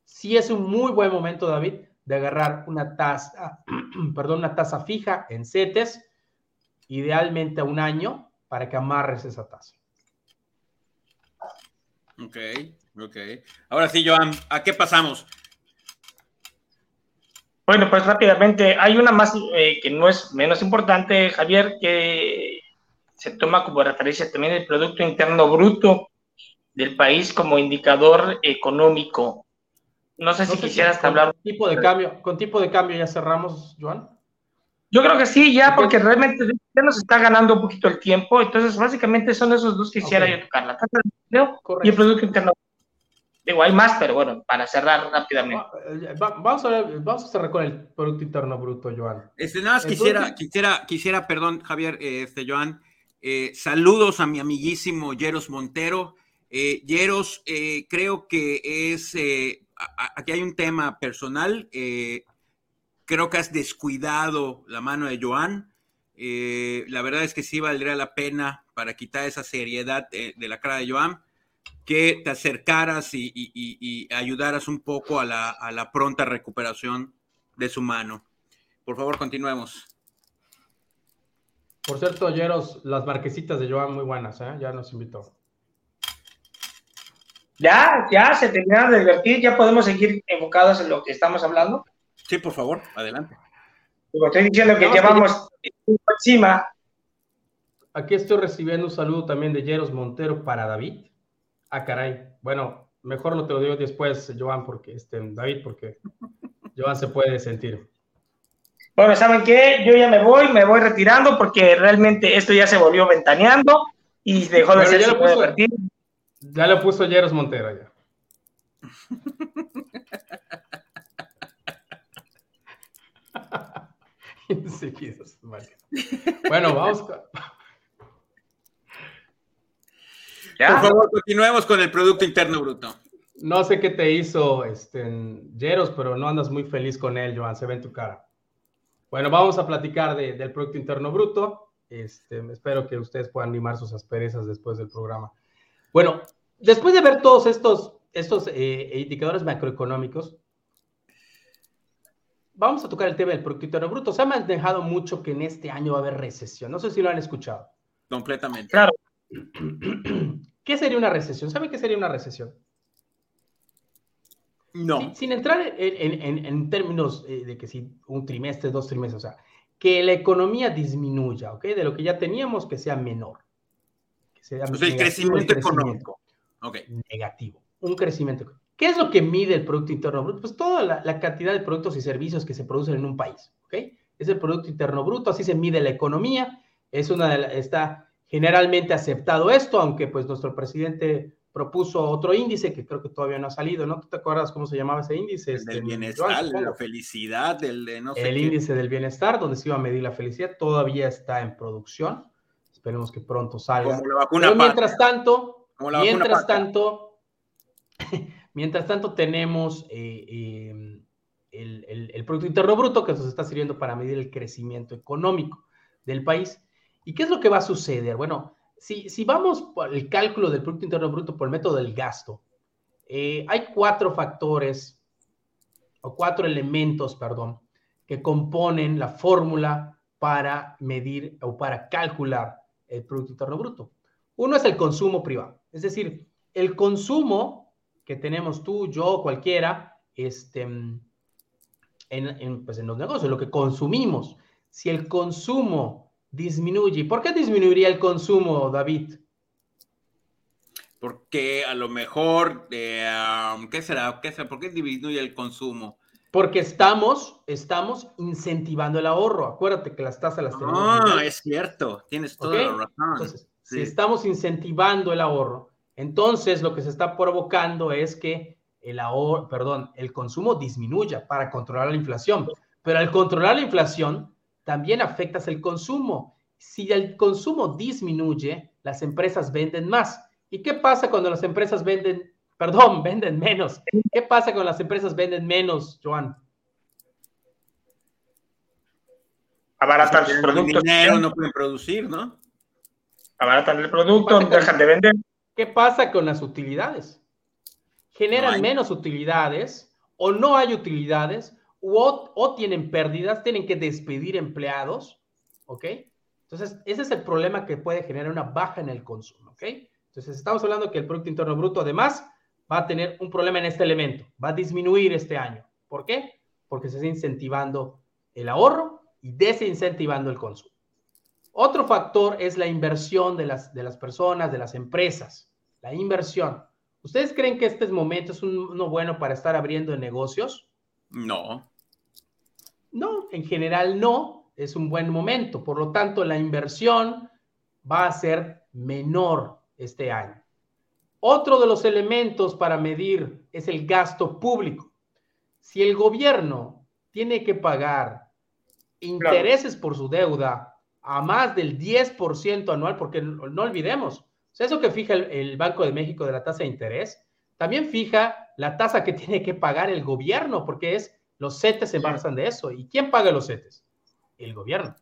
sí es un muy buen momento, David, de agarrar una tasa, perdón, una tasa fija en CETES, idealmente a un año, para que amarres esa tasa. Ok, ok. Ahora sí, Joan, ¿a qué pasamos? Bueno, pues rápidamente, hay una más eh, que no es menos importante, Javier, que se toma como referencia también el Producto Interno Bruto del país como indicador económico. No sé si quisieras hablar. Tipo de cambio, con tipo de cambio ya cerramos, Joan. Yo creo que sí, ya, porque realmente ya nos está ganando un poquito el tiempo. Entonces, básicamente son esos dos que quisiera yo tocar: la tasa de empleo y el Producto Interno. Digo, hay más, pero bueno, para cerrar rápidamente. Eh, vamos a, vamos a cerrar con el Producto Interno Bruto, Joan. Este, nada más quisiera, quisiera, quisiera, perdón, Javier, este, Joan, eh, saludos a mi amiguísimo Yeros Montero. Eh, Yeros, creo que es, aquí hay un tema personal. Creo que has descuidado la mano de Joan. Eh, la verdad es que sí valdría la pena para quitar esa seriedad de, la cara de Joan que te acercaras y, ayudaras un poco a la, pronta recuperación de su mano. Por favor, continuemos. Por cierto, Yeros, las marquesitas de Joan muy buenas, ¿eh? ya nos invitó. Ya, ya se terminaron de divertir, ya podemos seguir enfocados en lo que estamos hablando. Sí, por favor, adelante. estoy diciendo que llevamos encima. Aquí estoy recibiendo un saludo también de Jeros Montero para David. Ah, caray. Bueno, mejor lo te lo digo después, Joan, porque este, David, porque Joan se puede sentir. Bueno, ¿saben qué? Yo ya me voy, me voy retirando porque realmente esto ya se volvió ventaneando y dejó de ser ya lo, puso, ya lo puso Jeros Montero ya. Bueno, vamos. Por favor, continuemos con el Producto Interno Bruto. No sé qué te hizo este, Jeros, pero no andas muy feliz con él, Joan, se ve en tu cara. Bueno, vamos a platicar del Producto Interno Bruto. Este, espero que ustedes puedan limar sus asperezas después del programa. Bueno, después de ver todos estos, estos eh, indicadores macroeconómicos, vamos a tocar el tema del Producto Interno Bruto. Se ha manejado mucho que en este año va a haber recesión. No sé si lo han escuchado. Completamente. Claro. ¿Qué sería una recesión? ¿Saben qué sería una recesión? No. Sin, entrar en, términos eh, de que si un trimestre, dos trimestres, o sea, que la economía disminuya, ¿ok? De lo que ya teníamos, que sea menor. Que sea o sea, el crecimiento, económico. Okay. Negativo. Un crecimiento. ¿Qué es lo que mide el Producto Interno Bruto? Pues toda la, la, cantidad de productos y servicios que se producen en un país, ¿ok? Es el Producto Interno Bruto, así se mide la economía. Es una de la, está generalmente aceptado esto, aunque pues nuestro presidente propuso otro índice que creo que todavía no ha salido, ¿no? ¿Tú te acuerdas cómo se llamaba ese índice? El del este, bienestar, la felicidad, el de no sé El índice del bienestar, donde se iba a medir la felicidad, todavía está en producción. Esperemos que pronto salga. Como la vacuna Pero mientras tanto, mientras tanto, mientras tanto tenemos eh, eh, el, el, el Producto Interno Bruto que nos está sirviendo para medir el crecimiento económico del país. ¿Y qué es lo que va a suceder? Bueno, si, vamos por el cálculo del Producto Interno Bruto por el método del gasto, eh, hay cuatro factores o cuatro elementos, perdón, que componen la fórmula para medir o para calcular el Producto Interno Bruto. Uno es el consumo privado, es decir, el consumo que tenemos tú, yo, cualquiera, este, en, pues en los negocios, lo que consumimos. Si el consumo disminuye. ¿Por qué disminuiría el consumo, David? Porque a lo mejor, eh, ¿qué, será? ¿qué será? ¿Por qué disminuye el consumo? Porque estamos, estamos incentivando el ahorro. Acuérdate que las tasas las tenemos. Ah, es cierto, tienes toda la razón. Entonces, si estamos incentivando el ahorro, entonces lo que se está provocando es que el ahorro, perdón, el consumo disminuya para controlar la inflación. Pero al controlar la inflación, también afectas el consumo. Si el consumo disminuye, las empresas venden más. ¿Y qué pasa cuando las empresas venden, perdón, venden menos? ¿Qué pasa cuando las empresas venden menos, Joan? Abaratan sus productos. Dinero, no pueden producir, ¿no? Abaratan el producto, dejan de vender. ¿Qué pasa con las utilidades? Generan menos utilidades o no hay utilidades o, tienen pérdidas, tienen que despedir empleados, ¿ok? Entonces, ese es el problema que puede generar una baja en el consumo, ¿ok? Entonces, estamos hablando que el Producto Interno Bruto, además, va a tener un problema en este elemento, va a disminuir este año. ¿Por qué? Porque se está incentivando el ahorro y desincentivando el consumo. Otro factor es la inversión de las, de las personas, de las empresas, la inversión. ¿Ustedes creen que este momento es uno bueno para estar abriendo negocios? No. No, en general no, es un buen momento. Por lo tanto, la inversión va a ser menor este año. Otro de los elementos para medir es el gasto público. Si el gobierno tiene que pagar intereses por su deuda a más del 10% anual, porque no, olvidemos, eso que fija el, el, Banco de México de la tasa de interés, también fija la tasa que tiene que pagar el gobierno, porque es los CETES se basan de eso. ¿Y quién paga los CETES? El gobierno.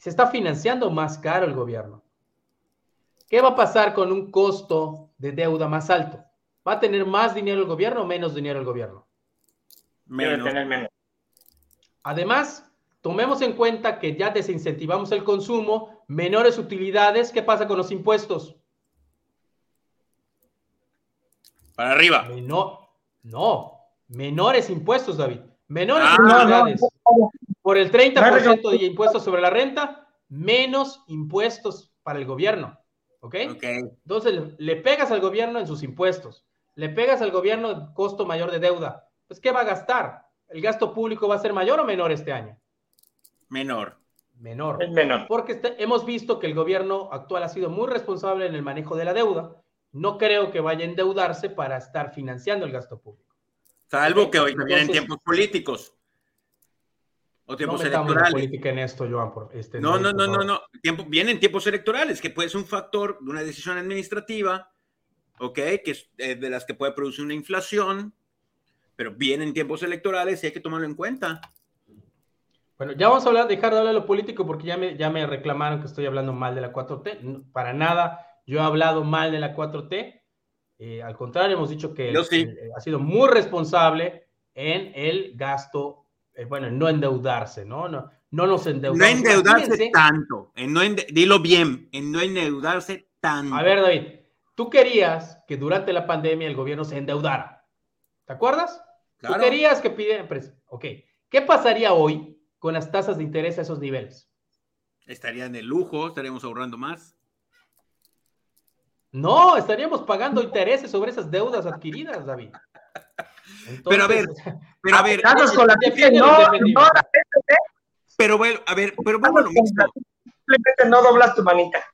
Se está financiando más caro el gobierno. ¿Qué va a pasar con un costo de deuda más alto? ¿Va a tener más dinero el gobierno o menos dinero el gobierno? Menos. Además, tomemos en cuenta que ya desincentivamos el consumo, menores utilidades. ¿Qué pasa con los impuestos? Para arriba. No, no, menores impuestos, David. Menores ah, por el 30% de impuestos sobre la renta, menos impuestos para el gobierno. ¿Ok? Entonces le, pegas al gobierno en sus impuestos, le pegas al gobierno el costo mayor de deuda. Pues, ¿qué va a gastar? ¿El gasto público va a ser mayor o menor este año? Menor. Menor. Es menor. Porque este, hemos visto que el gobierno actual ha sido muy responsable en el manejo de la deuda. No creo que vaya a endeudarse para estar financiando el gasto público. Salvo que hoy también en tiempos políticos. O tiempos no electorales. política en esto, Joan, por este no, no, no, no, no, Tiempo, vienen tiempos electorales, que puede ser un factor de una decisión administrativa ¿ok? Que es eh, de las que puede producir una inflación, pero vienen tiempos electorales y hay que tomarlo en cuenta. Bueno, ya vamos a hablar, dejar de hablar de lo político porque ya me, ya me reclamaron que estoy hablando mal de la 4T. para nada, yo he hablado mal de la 4T. Eh, al contrario, hemos dicho que ha sido muy responsable en el gasto, eh, bueno, en no endeudarse, ¿no? No, no nos endeudamos. No endeudarse tanto, en no dilo bien, en no endeudarse tanto. A ver, David, tú querías que durante la pandemia el gobierno se endeudara. ¿Te acuerdas? Tú querías que pidieran Ok. ¿Qué pasaría hoy con las tasas de interés a esos niveles? Estarían de lujo, estaríamos ahorrando más. No, estaríamos pagando intereses sobre esas deudas adquiridas, David. pero a ver, pero a ver, con la no, pero bueno, a ver, pero vuelvo a lo mismo. Simplemente no doblas tu manita.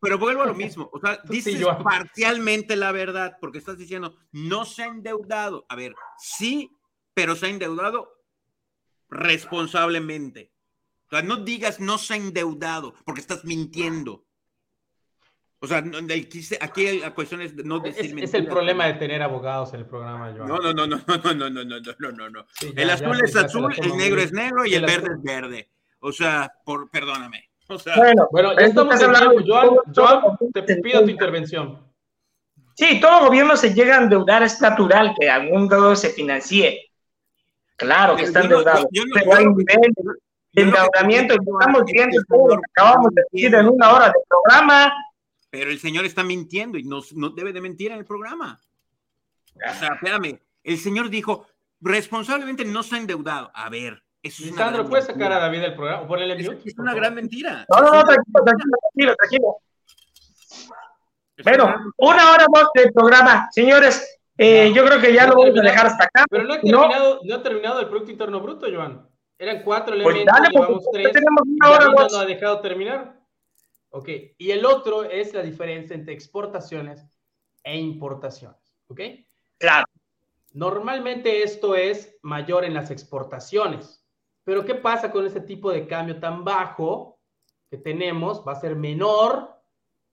Pero vuelvo a lo mismo. O sea, dices parcialmente la verdad, porque estás diciendo no se ha endeudado. A ver, sí, pero se ha endeudado responsablemente. O sea, no digas no se ha endeudado, porque estás mintiendo. O sea, aquí la cuestión es no decir es, es el problema de tener abogados en el programa, Joan. No, no, no, no, no, no, no, no, no, no, no. el azul es azul, el negro es negro y el, verde es verde. O sea, por, perdóname. O sea, bueno, bueno, ya estamos hablando. Joan, Joan, te pido tu intervención. Sí, todo gobierno se llega a endeudar, es natural que algún lado se financie. Claro que está endeudado. Pero hay nivel de endeudamiento, estamos viendo, acabamos de decir en una hora de programa, pero el señor está mintiendo y no, no debe de mentir en el programa. O sea, espérame, el señor dijo, responsablemente no se ha endeudado. A ver, eso es Sandro, ¿puedes sacar a David del programa? Ponele es, es una gran mentira. No, no, no, tranquilo, tranquilo, tranquilo, Bueno, una hora más del programa. Señores, eh, yo creo que ya lo vamos a dejar hasta acá. Pero no ha terminado, no, ha terminado el Producto Interno Bruto, Joan. Eran cuatro pues elementos, dale, llevamos tres. Tenemos una hora no ha dejado terminar. ¿Ok? Y el otro es la diferencia entre exportaciones e importaciones, ¿ok? Claro. Normalmente esto es mayor en las exportaciones, pero ¿qué pasa con ese tipo de cambio tan bajo que tenemos? Va a ser menor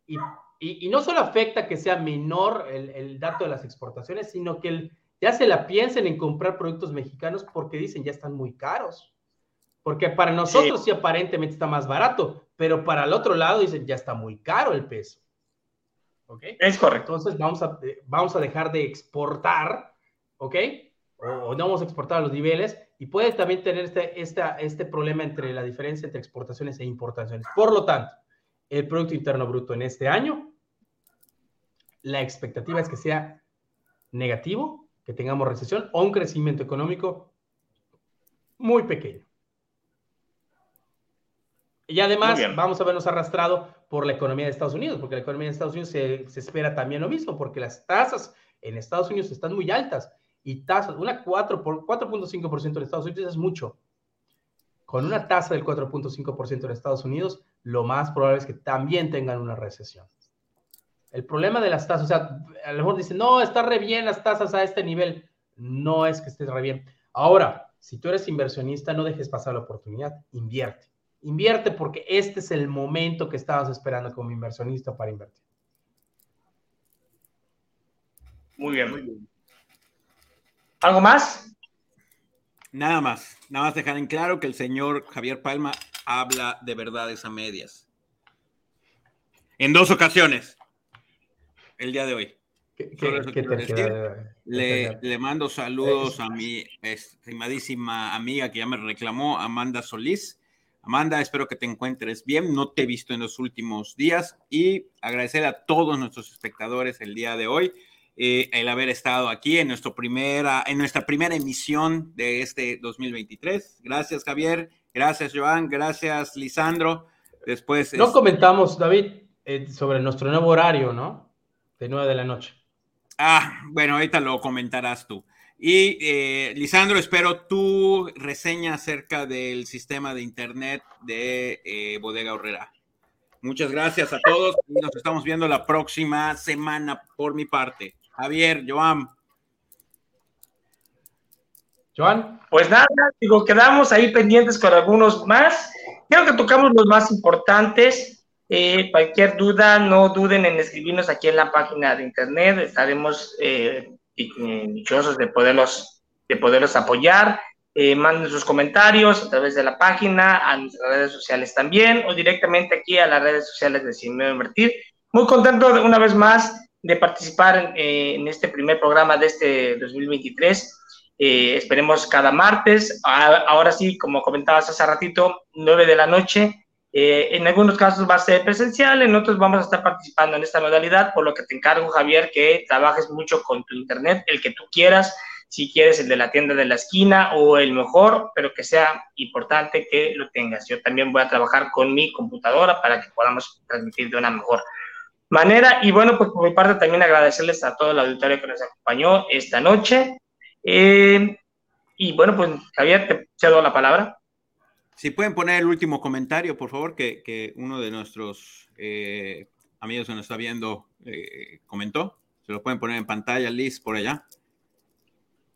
y, y, no solo afecta que sea menor el, el, dato de las exportaciones, sino que el, ya se la piensen en comprar productos mexicanos porque dicen ya están muy caros. Porque para nosotros sí. aparentemente está más barato, pero para el otro lado dicen ya está muy caro el peso. ¿Ok? Es correcto. Entonces vamos a, vamos a dejar de exportar, ¿ok? O, no vamos a exportar a los niveles y puede también tener este, este problema entre la diferencia entre exportaciones e importaciones. Por lo tanto, el Producto Interno Bruto en este año, la expectativa es que sea negativo, que tengamos recesión o un crecimiento económico muy pequeño. Y además vamos a vernos arrastrado por la economía de Estados Unidos, porque la economía de Estados Unidos se, espera también lo mismo, porque las tasas en Estados Unidos están muy altas y tasas, una 4.5% en Estados Unidos es mucho. Con una tasa del 4.5% en Estados Unidos, lo más probable es que también tengan una recesión. El problema de las tasas, o sea, a lo mejor dicen, no, está re bien las tasas a este nivel. No es que esté re bien. Ahora, si tú eres inversionista, no dejes pasar la oportunidad, invierte. Invierte porque este es el momento que estabas esperando como inversionista para invertir. Muy bien, muy bien. ¿Algo más? Nada más. Nada más dejar en claro que el señor Javier Palma habla de verdades a medias. En dos ocasiones. El día de hoy. le, le, mando saludos a mi estimadísima amiga que ya me reclamó, Amanda Solís Amanda, espero que te encuentres bien. No te he visto en los últimos días y agradecer a todos nuestros espectadores el día de hoy eh, el haber estado aquí en, nuestro primera, en nuestra primera emisión de este 2023. Gracias, Javier. Gracias, Joan. Gracias, Lisandro. Después. No comentamos, David, eh, sobre nuestro nuevo horario, ¿no? De 9 de la noche. Ah, bueno, ahorita lo comentarás tú. Y eh, Lisandro, espero tu reseña acerca del sistema de internet de eh, Bodega Horrera. Muchas gracias a todos y nos estamos viendo la próxima semana por mi parte. Javier, Joan. Joan. Pues nada, digo, quedamos ahí pendientes con algunos más. Creo que tocamos los más importantes. Eh, cualquier duda, no duden en escribirnos aquí en la página de internet. Estaremos eh, dichosos de poderlos, de poderlos apoyar. Eh, manden sus comentarios a través de la página, a nuestras redes sociales también, o directamente aquí a las redes sociales de Sin Miedo Invertir. Muy contento de, una vez más de participar en, este primer programa de este 2023. esperemos cada martes, ahora sí, como comentabas hace ratito, 9 de la noche, eh, en algunos casos va a ser presencial, en otros vamos a estar participando en esta modalidad, por lo que te encargo, Javier, que trabajes mucho con tu internet, el que tú quieras, si quieres el de la tienda de la esquina o el mejor, pero que sea importante que lo tengas. Yo también voy a trabajar con mi computadora para que podamos transmitir de una mejor manera. Y bueno, pues por mi parte también agradecerles a todo el auditorio que nos acompañó esta noche. Eh, y bueno, pues Javier, te cedo la palabra. Si pueden poner el último comentario, por favor, que, uno de nuestros eh, amigos que nos está viendo eh, comentó. Se lo pueden poner en pantalla, Liz, por allá.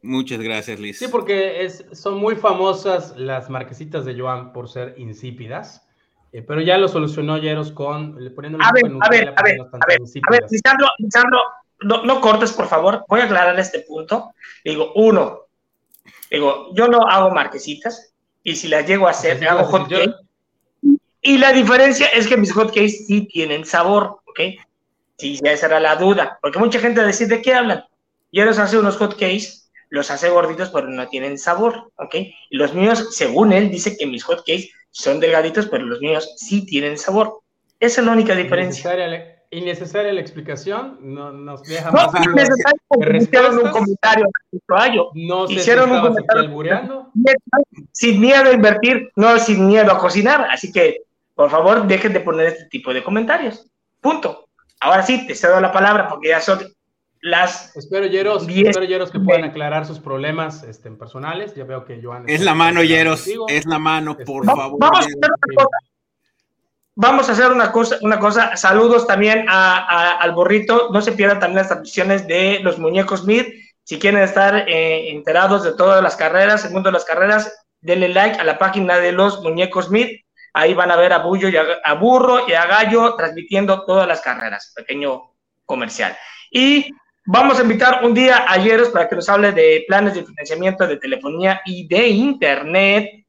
Muchas gracias, Liz. Sí, porque es, son muy famosas las marquesitas de Joan por ser insípidas, eh, pero ya lo solucionó Yeros con poniendo a ver, a ver, a ver, a ver, a ver, Lisandro, Lisandro, no, no, cortes, por favor. Voy a aclarar este punto. Digo, uno, digo, yo no hago marquesitas, y si las llego a hacer, me hago hot cake. Y la diferencia es que mis hot cakes sí tienen sabor, ¿ok? Sí, ya esa era la duda, porque mucha gente decide de qué hablan. Yo les hace unos hot cakes, los hace gorditos, pero no tienen sabor, ¿ok? Y los míos, según él, dice que mis hot cakes son delgaditos, pero los míos sí tienen sabor. Esa es la única diferencia. Innecesaria la explicación, no nos deja no, más innecesario, hicieron un comentario no hicieron un comentario sin miedo a invertir, no sin miedo a cocinar, así que por favor dejen de poner este tipo de comentarios. Punto. Ahora sí, te cedo la palabra porque ya son las. Espero, Yeros, espero, Yeros que puedan aclarar sus problemas este, personales. Ya veo que Joan. Es la mano, Yeros, es la mano, por favor. Vamos a hacer una cosa Vamos a hacer una cosa, una cosa. Saludos también al burrito. No se pierdan también las transmisiones de los muñecos Mid. Si quieren estar eh, enterados de todas las carreras, el mundo las carreras, denle like a la página de los muñecos Mid. Ahí van a ver a Bullo y a, Burro y a Gallo transmitiendo todas las carreras. Pequeño comercial. Y vamos a invitar un día a Yeros para que nos hable de planes de financiamiento de telefonía y de internet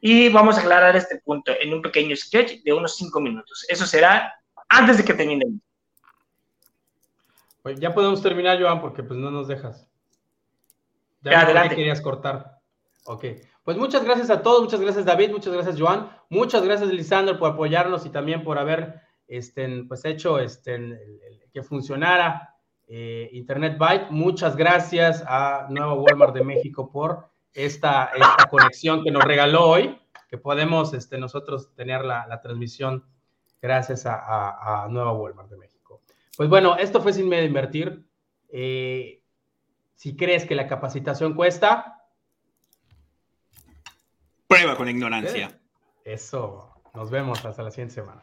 y vamos a aclarar este punto en un pequeño sketch de unos cinco minutos. Eso será antes de que termine. Pues ya podemos terminar, Joan, porque pues no nos dejas. Ya, adelante. querías cortar. Ok. Pues muchas gracias a todos, muchas gracias David, muchas gracias Joan, muchas gracias Lisandro por apoyarnos y también por haber este, pues, hecho este, que funcionara eh, Internet Byte. Muchas gracias a Nuevo Walmart de México por esta, esta conexión que nos regaló hoy, que podemos este, nosotros tener la, transmisión gracias a, a, Nueva Walmart de México. Pues bueno, esto fue Sin Medio Invertir. Eh, si crees que la capacitación cuesta, prueba con ignorancia. Eso, nos vemos hasta la siguiente semana.